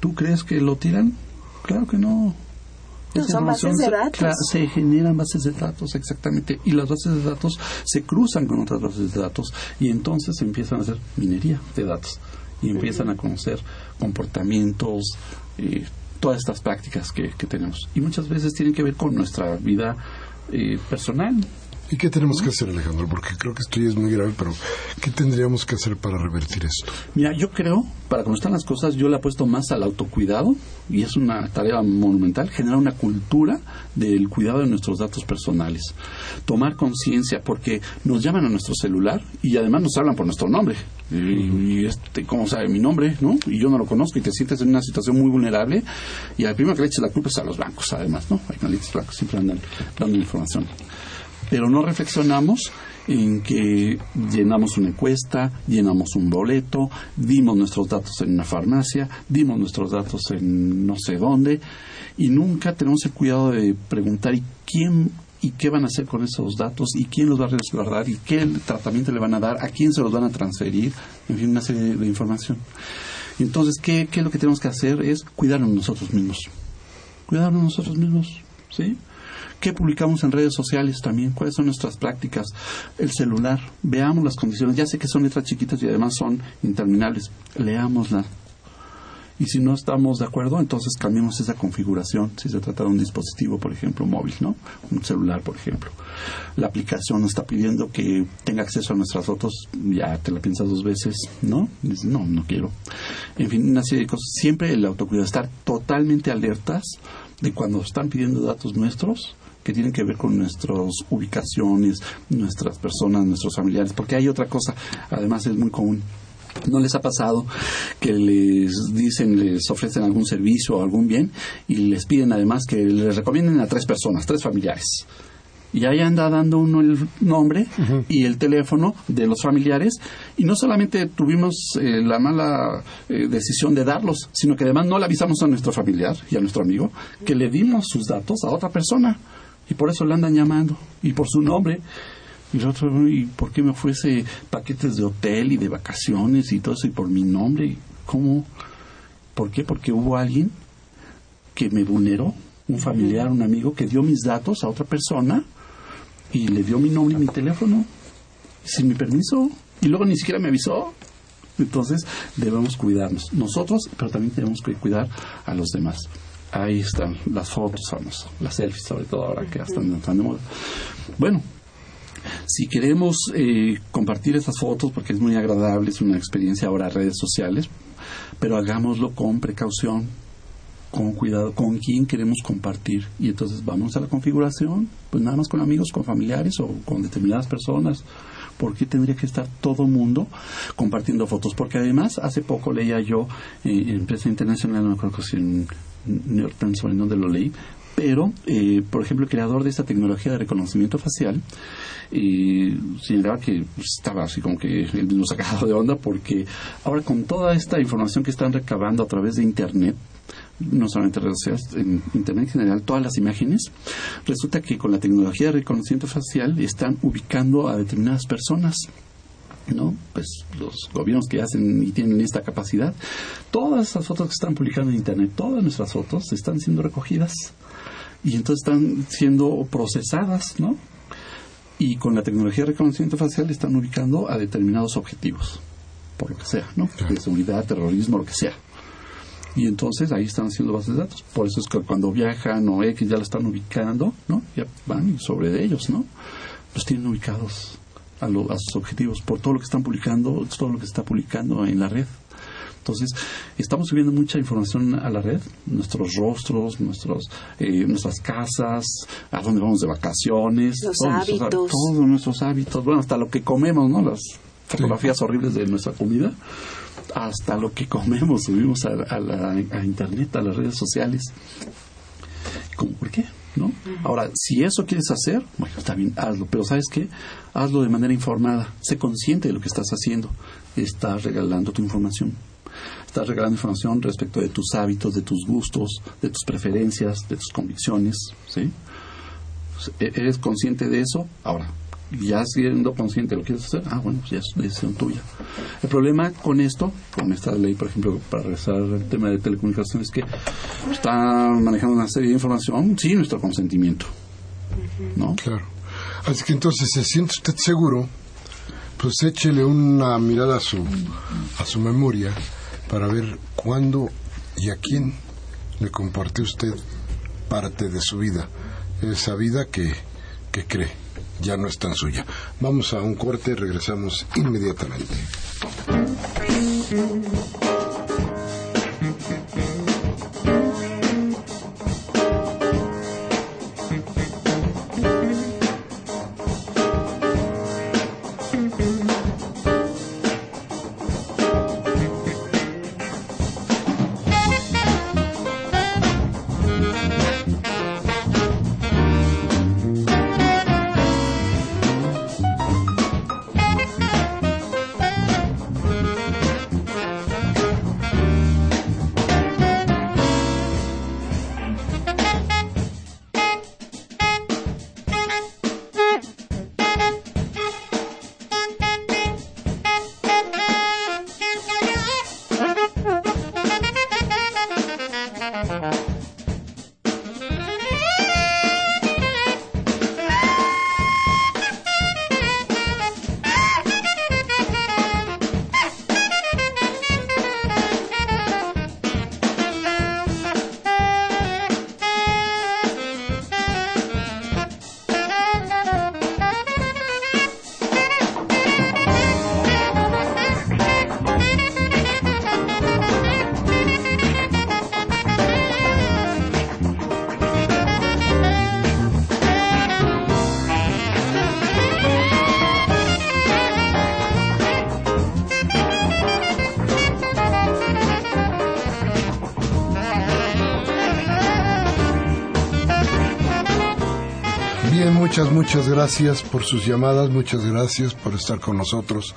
Speaker 3: ¿Tú crees que lo tiran? Claro que no.
Speaker 2: No, son bases de datos.
Speaker 3: Se, generan bases de datos, exactamente. Y las bases de datos se cruzan con otras bases de datos y entonces empiezan a hacer minería de datos y empiezan a conocer comportamientos, eh, todas estas prácticas que, tenemos. Y muchas veces tienen que ver con nuestra vida eh, personal,
Speaker 1: ¿Y qué tenemos que hacer, Alejandro? Porque creo que esto ya es muy grave, pero ¿qué tendríamos que hacer para revertir esto?
Speaker 3: Mira, yo creo, para cómo están las cosas, yo le apuesto más al autocuidado, y es una tarea monumental, generar una cultura del cuidado de nuestros datos personales. Tomar conciencia, porque nos llaman a nuestro celular y además nos hablan por nuestro nombre. Y, este, ¿cómo sabe mi nombre? ¿no? Y yo no lo conozco y te sientes en una situación muy vulnerable. Y al primero que le eches la culpa es a los bancos, además, ¿no? Hay bancos siempre andan dando información pero no reflexionamos en que llenamos una encuesta, llenamos un boleto, dimos nuestros datos en una farmacia, dimos nuestros datos en no sé dónde, y nunca tenemos el cuidado de preguntar ¿y quién y qué van a hacer con esos datos y quién los va a resguardar y qué tratamiento le van a dar, a quién se los van a transferir, en fin, una serie de, información. Entonces, ¿qué, ¿qué, es lo que tenemos que hacer? Es cuidarnos nosotros mismos. Cuidarnos nosotros mismos, ¿sí? ¿Qué publicamos en redes sociales también? ¿Cuáles son nuestras prácticas? El celular. Veamos las condiciones. Ya sé que son letras chiquitas y además son interminables. Leámoslas y si no estamos de acuerdo, entonces cambiamos esa configuración. Si se trata de un dispositivo, por ejemplo, móvil, ¿no? Un celular, por ejemplo. La aplicación nos está pidiendo que tenga acceso a nuestras fotos, ya te la piensas dos veces, ¿no? Dices, no, no quiero. En fin, una serie de cosas. Siempre el autocuidado, estar totalmente alertas de cuando están pidiendo datos nuestros, que tienen que ver con nuestras ubicaciones, nuestras personas, nuestros familiares, porque hay otra cosa, además es muy común ¿No les ha pasado que les dicen, les ofrecen algún servicio o algún bien y les piden además que les recomienden a tres personas, tres familiares? Y ahí anda dando uno el nombre y el teléfono de los familiares. Y no solamente tuvimos eh, la mala eh, decisión de darlos, sino que además no le avisamos a nuestro familiar y a nuestro amigo que le dimos sus datos a otra persona. Y por eso le andan llamando y por su nombre. Y el otro, ¿y por qué me ofrece paquetes de hotel y de vacaciones y todo eso y por mi nombre? ¿Cómo? ¿Por qué? Porque hubo alguien que me vulneró, un familiar, un amigo, que dio mis datos a otra persona y le dio mi nombre y mi teléfono sin mi permiso y luego ni siquiera me avisó. Entonces debemos cuidarnos nosotros, pero también tenemos que cuidar a los demás. Ahí están las fotos famosas, las selfies sobre todo ahora que están tan de moda. Bueno, si queremos eh, compartir esas fotos, porque es muy agradable, es una experiencia ahora redes sociales, pero hagámoslo con precaución, con cuidado, con quién queremos compartir. Y entonces vamos a la configuración, pues nada más con amigos, con familiares o con determinadas personas. ¿Por qué tendría que estar todo mundo compartiendo fotos? Porque además, hace poco leía yo eh, en prensa internacional, no me acuerdo si en New York Times o en donde lo leí, pero, eh, por ejemplo, el creador de esta tecnología de reconocimiento facial eh, señalaba que estaba así como que él mismo sacado de onda porque ahora con toda esta información que están recabando a través de Internet, no solamente redes sociales, en Internet en general, todas las imágenes, resulta que con la tecnología de reconocimiento facial están ubicando a determinadas personas. ¿no? Pues los gobiernos que hacen y tienen esta capacidad, todas esas fotos que están publicando en Internet, todas nuestras fotos están siendo recogidas y entonces están siendo procesadas, ¿no? Y con la tecnología de reconocimiento facial están ubicando a determinados objetivos, por lo que sea, ¿no? De seguridad, terrorismo, lo que sea. Y entonces ahí están haciendo bases de datos. Por eso es que cuando viajan o X ya la están ubicando, ¿no? Ya van sobre ellos, ¿no? Los tienen ubicados a, a sus objetivos por todo lo que están publicando, todo lo que está publicando en la red. Entonces, estamos subiendo mucha información a la red, nuestros rostros, nuestros, eh, nuestras casas, a dónde vamos de vacaciones,
Speaker 2: Los hábitos.
Speaker 3: todos nuestros hábitos, bueno, hasta lo que comemos, ¿no? Las fotografías horribles de nuestra comida, hasta lo que comemos, subimos a, la, a internet, a las redes sociales. ¿Cómo? ¿Por qué? ¿No? Ahora, si eso quieres hacer, bueno, está bien, hazlo, pero ¿sabes qué? Hazlo de manera informada, sé consciente de lo que estás haciendo, estás regalando tu información estás regalando información respecto de tus hábitos, de tus gustos, de tus preferencias, de tus convicciones, ¿sí? E-, ¿Eres consciente de eso? Ahora, ya siendo consciente de lo que quieres hacer, ah, bueno, pues ya es decisión tuya. El problema con esto, con esta ley, por ejemplo, para regresar al tema de telecomunicaciones, es que está manejando una serie de información sin nuestro consentimiento. ¿No?
Speaker 1: Claro. Así que entonces, ¿se siente usted seguro? Pues échele una mirada a su, a su memoria para ver cuándo y a quién le comparte usted parte de su vida, esa vida que, que cree ya no es tan suya. Vamos a un corte y regresamos inmediatamente. Muchas, muchas gracias por sus llamadas, muchas gracias por estar con nosotros.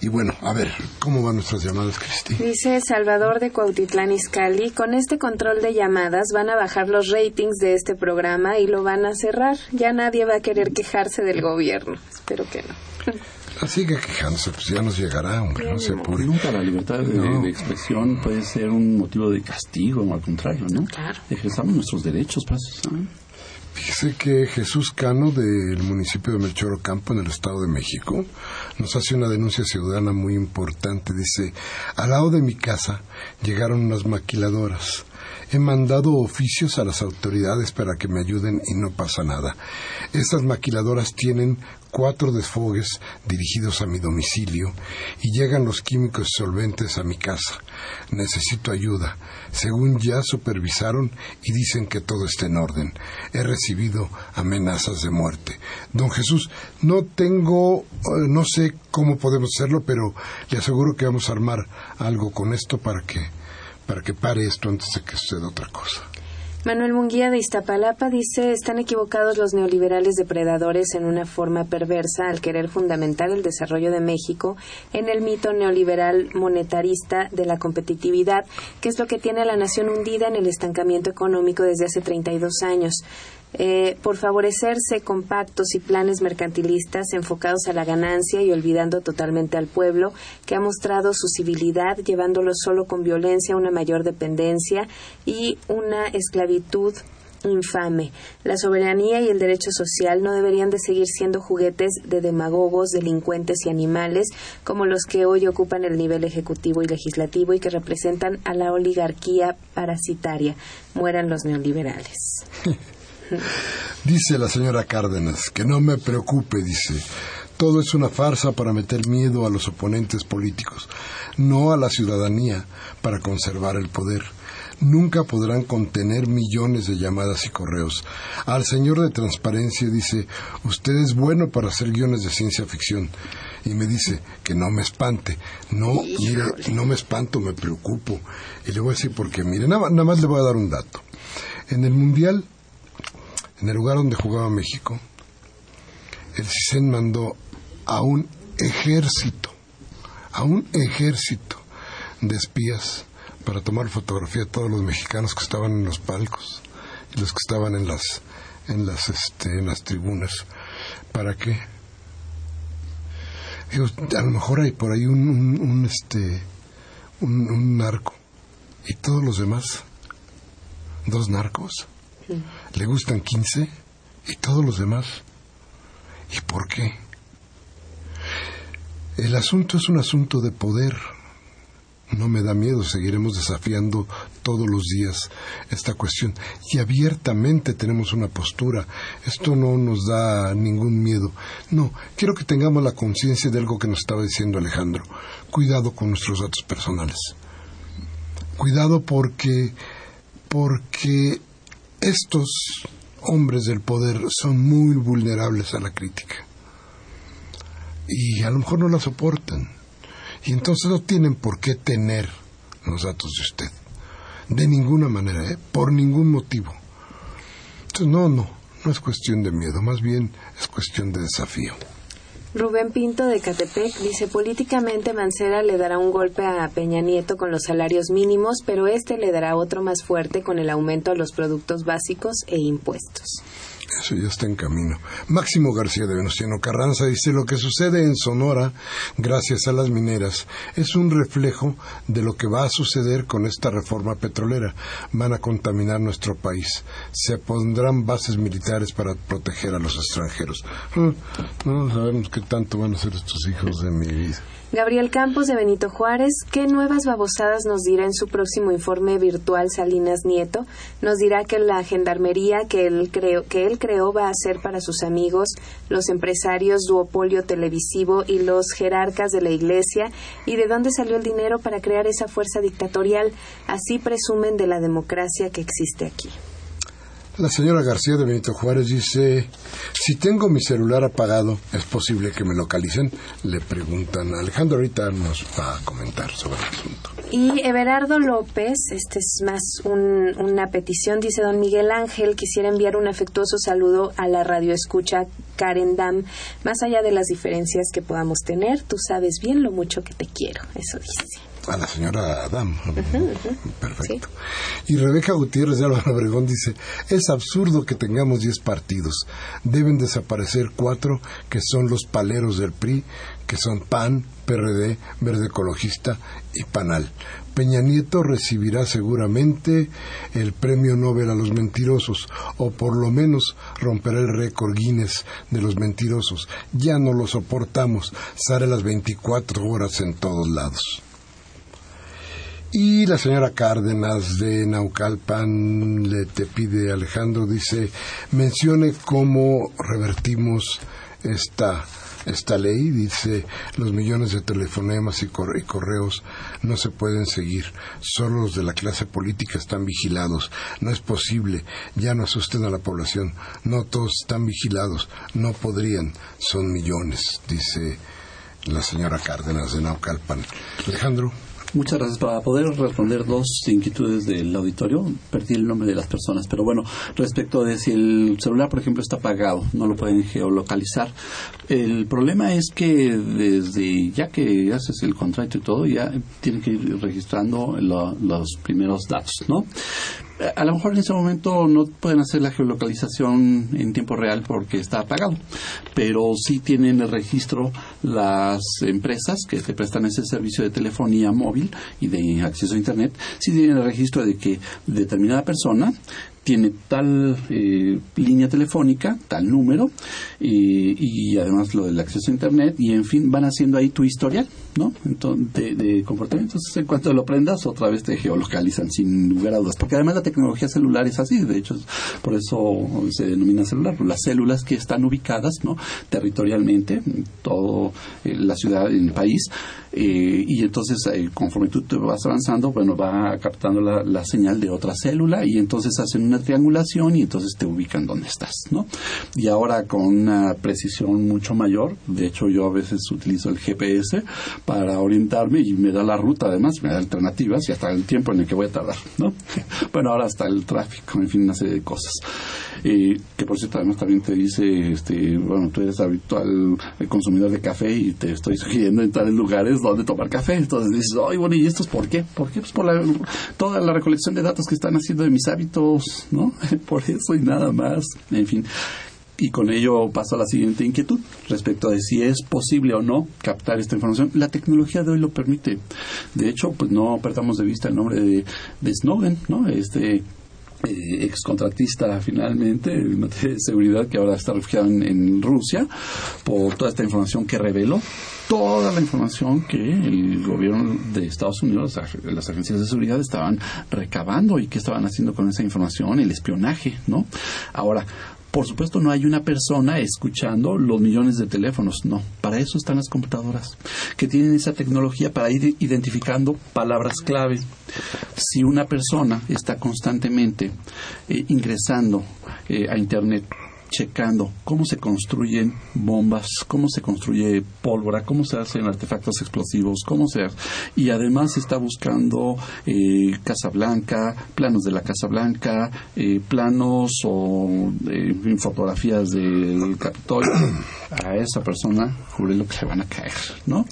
Speaker 1: Y bueno, a ver, ¿cómo van nuestras llamadas, Cristi?
Speaker 2: Dice Salvador de Cuautitlán Izcalli, con este control de llamadas van a bajar los ratings de este programa y lo van a cerrar. Ya nadie va a querer quejarse del gobierno. Espero que no.
Speaker 1: Así que quejándose, pues ya nos llegará, hombre, no se apure.
Speaker 3: Nunca la libertad de, de expresión puede ser un motivo de castigo, al contrario, ¿no?
Speaker 2: Claro.
Speaker 3: Ejerzamos nuestros derechos, para
Speaker 1: Fíjese que Jesús Cano del municipio de Melchor Ocampo en el Estado de México nos hace una denuncia ciudadana muy importante. Dice, al lado de mi casa llegaron unas maquiladoras. He mandado oficios a las autoridades para que me ayuden y no pasa nada. Estas maquiladoras tienen cuatro desfogues dirigidos a mi domicilio y llegan los químicos solventes a mi casa. Necesito ayuda. Según ya supervisaron y dicen que todo está en orden. He recibido amenazas de muerte. Don Jesús, no tengo, eh, no sé cómo podemos hacerlo, pero le aseguro que vamos a armar algo con esto para que, para que pare esto antes de que suceda otra cosa.
Speaker 2: Manuel Munguía de Iztapalapa dice, están equivocados los neoliberales depredadores en una forma perversa al querer fundamentar el desarrollo de México en el mito neoliberal monetarista de la competitividad, que es lo que tiene a la nación hundida en el estancamiento económico desde hace 32 años. Eh, por favorecerse con pactos y planes mercantilistas enfocados a la ganancia y olvidando totalmente al pueblo, que ha mostrado su civilidad, llevándolo solo con violencia a una mayor dependencia y una esclavitud infame. La soberanía y el derecho social no deberían de seguir siendo juguetes de demagogos, delincuentes y animales como los que hoy ocupan el nivel ejecutivo y legislativo y que representan a la oligarquía parasitaria. Mueran los neoliberales.
Speaker 1: Dice la señora Cárdenas, que no me preocupe, dice. Todo es una farsa para meter miedo a los oponentes políticos, no a la ciudadanía para conservar el poder. Nunca podrán contener millones de llamadas y correos. Al señor de transparencia dice, usted es bueno para hacer guiones de ciencia ficción. Y me dice que no me espante. No, mire, no me espanto, me preocupo. Y le voy a decir por qué. Mire, nada, nada más le voy a dar un dato. En el Mundial en el lugar donde jugaba México, el CISEN mandó a un ejército, a un ejército de espías para tomar fotografía de todos los mexicanos que estaban en los palcos y los que estaban en las en las este, en las tribunas. ¿Para qué? A lo mejor hay por ahí un, un, un, este un, un narco y todos los demás dos narcos le gustan 15 y todos los demás. ¿Y por qué? El asunto es un asunto de poder. No me da miedo, seguiremos desafiando todos los días esta cuestión. Y abiertamente tenemos una postura. Esto no nos da ningún miedo. No, quiero que tengamos la conciencia de algo que nos estaba diciendo Alejandro. Cuidado con nuestros datos personales. Cuidado porque, porque estos hombres del poder son muy vulnerables a la crítica. Y a lo mejor no la soportan. Y entonces no tienen por qué tener los datos de usted. De ninguna manera, ¿eh? por ningún motivo. Entonces, no, no, no es cuestión de miedo, más bien es cuestión de desafío.
Speaker 2: Rubén Pinto de Catepec dice políticamente Mancera le dará un golpe a Peña Nieto con los salarios mínimos, pero este le dará otro más fuerte con el aumento a los productos básicos e impuestos.
Speaker 1: Eso ya está en camino. Máximo García de Venustiano Carranza dice lo que sucede en Sonora, gracias a las mineras, es un reflejo de lo que va a suceder con esta reforma petrolera. Van a contaminar nuestro país. Se pondrán bases militares para proteger a los extranjeros. No sabemos qué tanto van a ser estos hijos de mi vida.
Speaker 2: Gabriel Campos de Benito Juárez, ¿qué nuevas babosadas nos dirá en su próximo informe virtual Salinas Nieto? Nos dirá que la gendarmería que él, creó, que él creó va a ser para sus amigos, los empresarios, duopolio televisivo y los jerarcas de la iglesia, y de dónde salió el dinero para crear esa fuerza dictatorial. Así presumen de la democracia que existe aquí.
Speaker 1: La señora García de Benito Juárez dice, si tengo mi celular apagado, ¿es posible que me localicen? Le preguntan a Alejandro, ahorita nos va a comentar sobre el asunto.
Speaker 2: Y Everardo López, este es más una petición, dice don Miguel Ángel, quisiera enviar un afectuoso saludo a la radio escucha Karen Dam, más allá de las diferencias que podamos tener, tú sabes bien lo mucho que te quiero, eso dice
Speaker 1: a la señora Adam. Perfecto. Y Rebeca Gutiérrez de Álvaro Obregón dice, es absurdo que tengamos 10 partidos. Deben desaparecer cuatro que son los paleros del PRI, que son PAN, PRD, Verde Ecologista y PANAL. Peña Nieto recibirá seguramente el premio Nobel a los mentirosos, o por lo menos romperá el récord Guinness de los mentirosos. Ya no lo soportamos, sale las 24 horas en todos lados. Y la señora Cárdenas de Naucalpan le te pide, Alejandro, dice, mencione cómo revertimos esta, esta ley. Dice, los millones de telefonemas y, correos no se pueden seguir. Solo los de la clase política están vigilados. No es posible. Ya no asusten a la población. No todos están vigilados. No podrían. Son millones, dice la señora Cárdenas de Naucalpan. Alejandro.
Speaker 3: Muchas gracias. Para poder responder dos inquietudes del auditorio, perdí el nombre de las personas, pero bueno, respecto de si el celular, por ejemplo, está apagado, no lo pueden geolocalizar. El problema es que desde ya que haces el contrato y todo, ya tienen que ir registrando los primeros datos, ¿no? a lo mejor en ese momento no pueden hacer la geolocalización en tiempo real porque está apagado, pero sí tienen el registro las empresas que te prestan ese servicio de telefonía móvil y de acceso a Internet, sí tienen el registro de que determinada persona tiene tal eh, línea telefónica, tal número, y además lo del acceso a Internet, y en fin, van haciendo ahí tu historial, ¿no? Entonces, de, comportamiento. Entonces, en cuanto lo aprendas, otra vez te geolocalizan sin lugar a dudas. Porque además la tecnología celular es así, de hecho, por eso se denomina celular. Las células que están ubicadas, ¿no? Territorialmente, en toda eh, la ciudad, en el país, eh, y entonces eh, conforme tú te vas avanzando, bueno, va captando la, señal de otra célula y entonces hacen una triangulación y entonces te ubican donde estás, ¿no? Y ahora con una precisión mucho mayor, de hecho yo a veces utilizo el GPS para orientarme y me da la ruta además, me da alternativas y hasta el tiempo en el que voy a tardar, ¿no? bueno, ahora hasta el tráfico, en fin, una serie de cosas. Eh, que por cierto además también te dice, este, bueno, tú eres habitual consumidor de café y te estoy sugiriendo en tales lugares donde tomar café. Entonces dices, ay, bueno, ¿y esto es por qué? ¿Por qué? Pues por la, toda la recolección de datos que están haciendo de mis hábitos, ¿no? por eso y nada más. En fin. Y con ello paso a la siguiente inquietud respecto de si es posible o no captar esta información. La tecnología de hoy lo permite. De hecho, pues no perdamos de vista el nombre de, de Snowden, ¿no? Este eh, excontratista finalmente de seguridad que ahora está refugiado en, Rusia por toda esta información que reveló toda la información que el gobierno de Estados Unidos, las agencias de seguridad estaban recabando y qué estaban haciendo con esa información, el espionaje, ¿no? Ahora, por supuesto, no hay una persona escuchando los millones de teléfonos, no. Para eso están las computadoras, que tienen esa tecnología para ir identificando palabras clave. Si una persona está constantemente eh, ingresando eh, a Internet checando cómo se construyen bombas, cómo se construye pólvora, cómo se hacen artefactos explosivos, cómo se y además está buscando eh, Casa Blanca, planos de la Casa Blanca, eh, planos o eh, fotografías del Capitolio. A esa persona, jure lo que le van a caer, ¿no?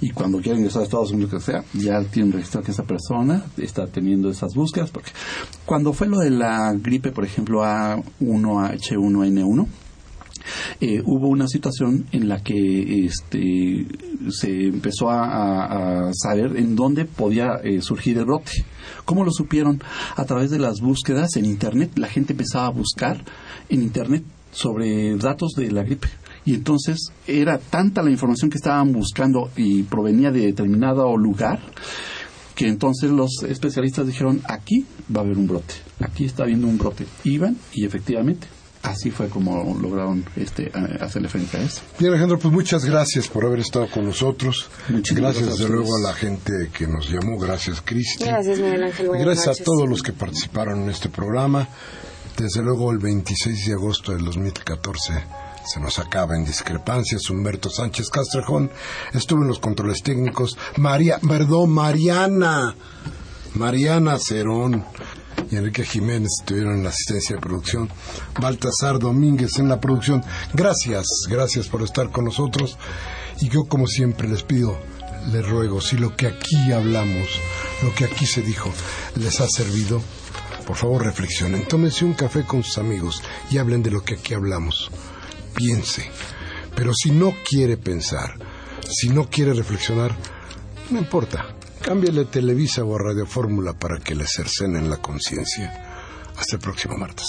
Speaker 3: Y cuando quieren ingresar a Estados Unidos, que sea, ya tienen registrado que esa persona está teniendo esas búsquedas, porque cuando fue lo de la gripe, por ejemplo, A1H1N eh, hubo una situación en la que este, se empezó a, saber en dónde podía eh, surgir el brote. ¿Cómo lo supieron? A través de las búsquedas en Internet. La gente empezaba a buscar en Internet sobre datos de la gripe. Y entonces era tanta la información que estaban buscando y provenía de determinado lugar que entonces los especialistas dijeron aquí va a haber un brote, aquí está habiendo un brote. Iban y efectivamente así fue como lograron este, hacerle frente a eso.
Speaker 1: Bien, Alejandro, pues muchas gracias por haber estado con nosotros. Muchas gracias, desde luego, a la gente que nos llamó. Gracias, Cristi.
Speaker 2: Gracias, Miguel Ángel.
Speaker 1: gracias a todos los que participaron en este programa. Desde luego el 26 de agosto del 2014 se nos acaba en discrepancias. Humberto Sánchez Castrejón estuvo en los controles técnicos. María, perdón, Mariana. Mariana Cerón y Enrique Jiménez estuvieron en la asistencia de producción. Baltasar Domínguez en la producción. Gracias, gracias por estar con nosotros. Y yo, como siempre, les pido, les ruego, si lo que aquí hablamos, lo que aquí se dijo, les ha servido, por favor reflexionen. Tómense un café con sus amigos y hablen de lo que aquí hablamos. Piense. Pero si no quiere pensar, si no quiere reflexionar, no importa. Cámbiale Televisa o a Radio Fórmula para que le cercenen la conciencia. Hasta el próximo martes.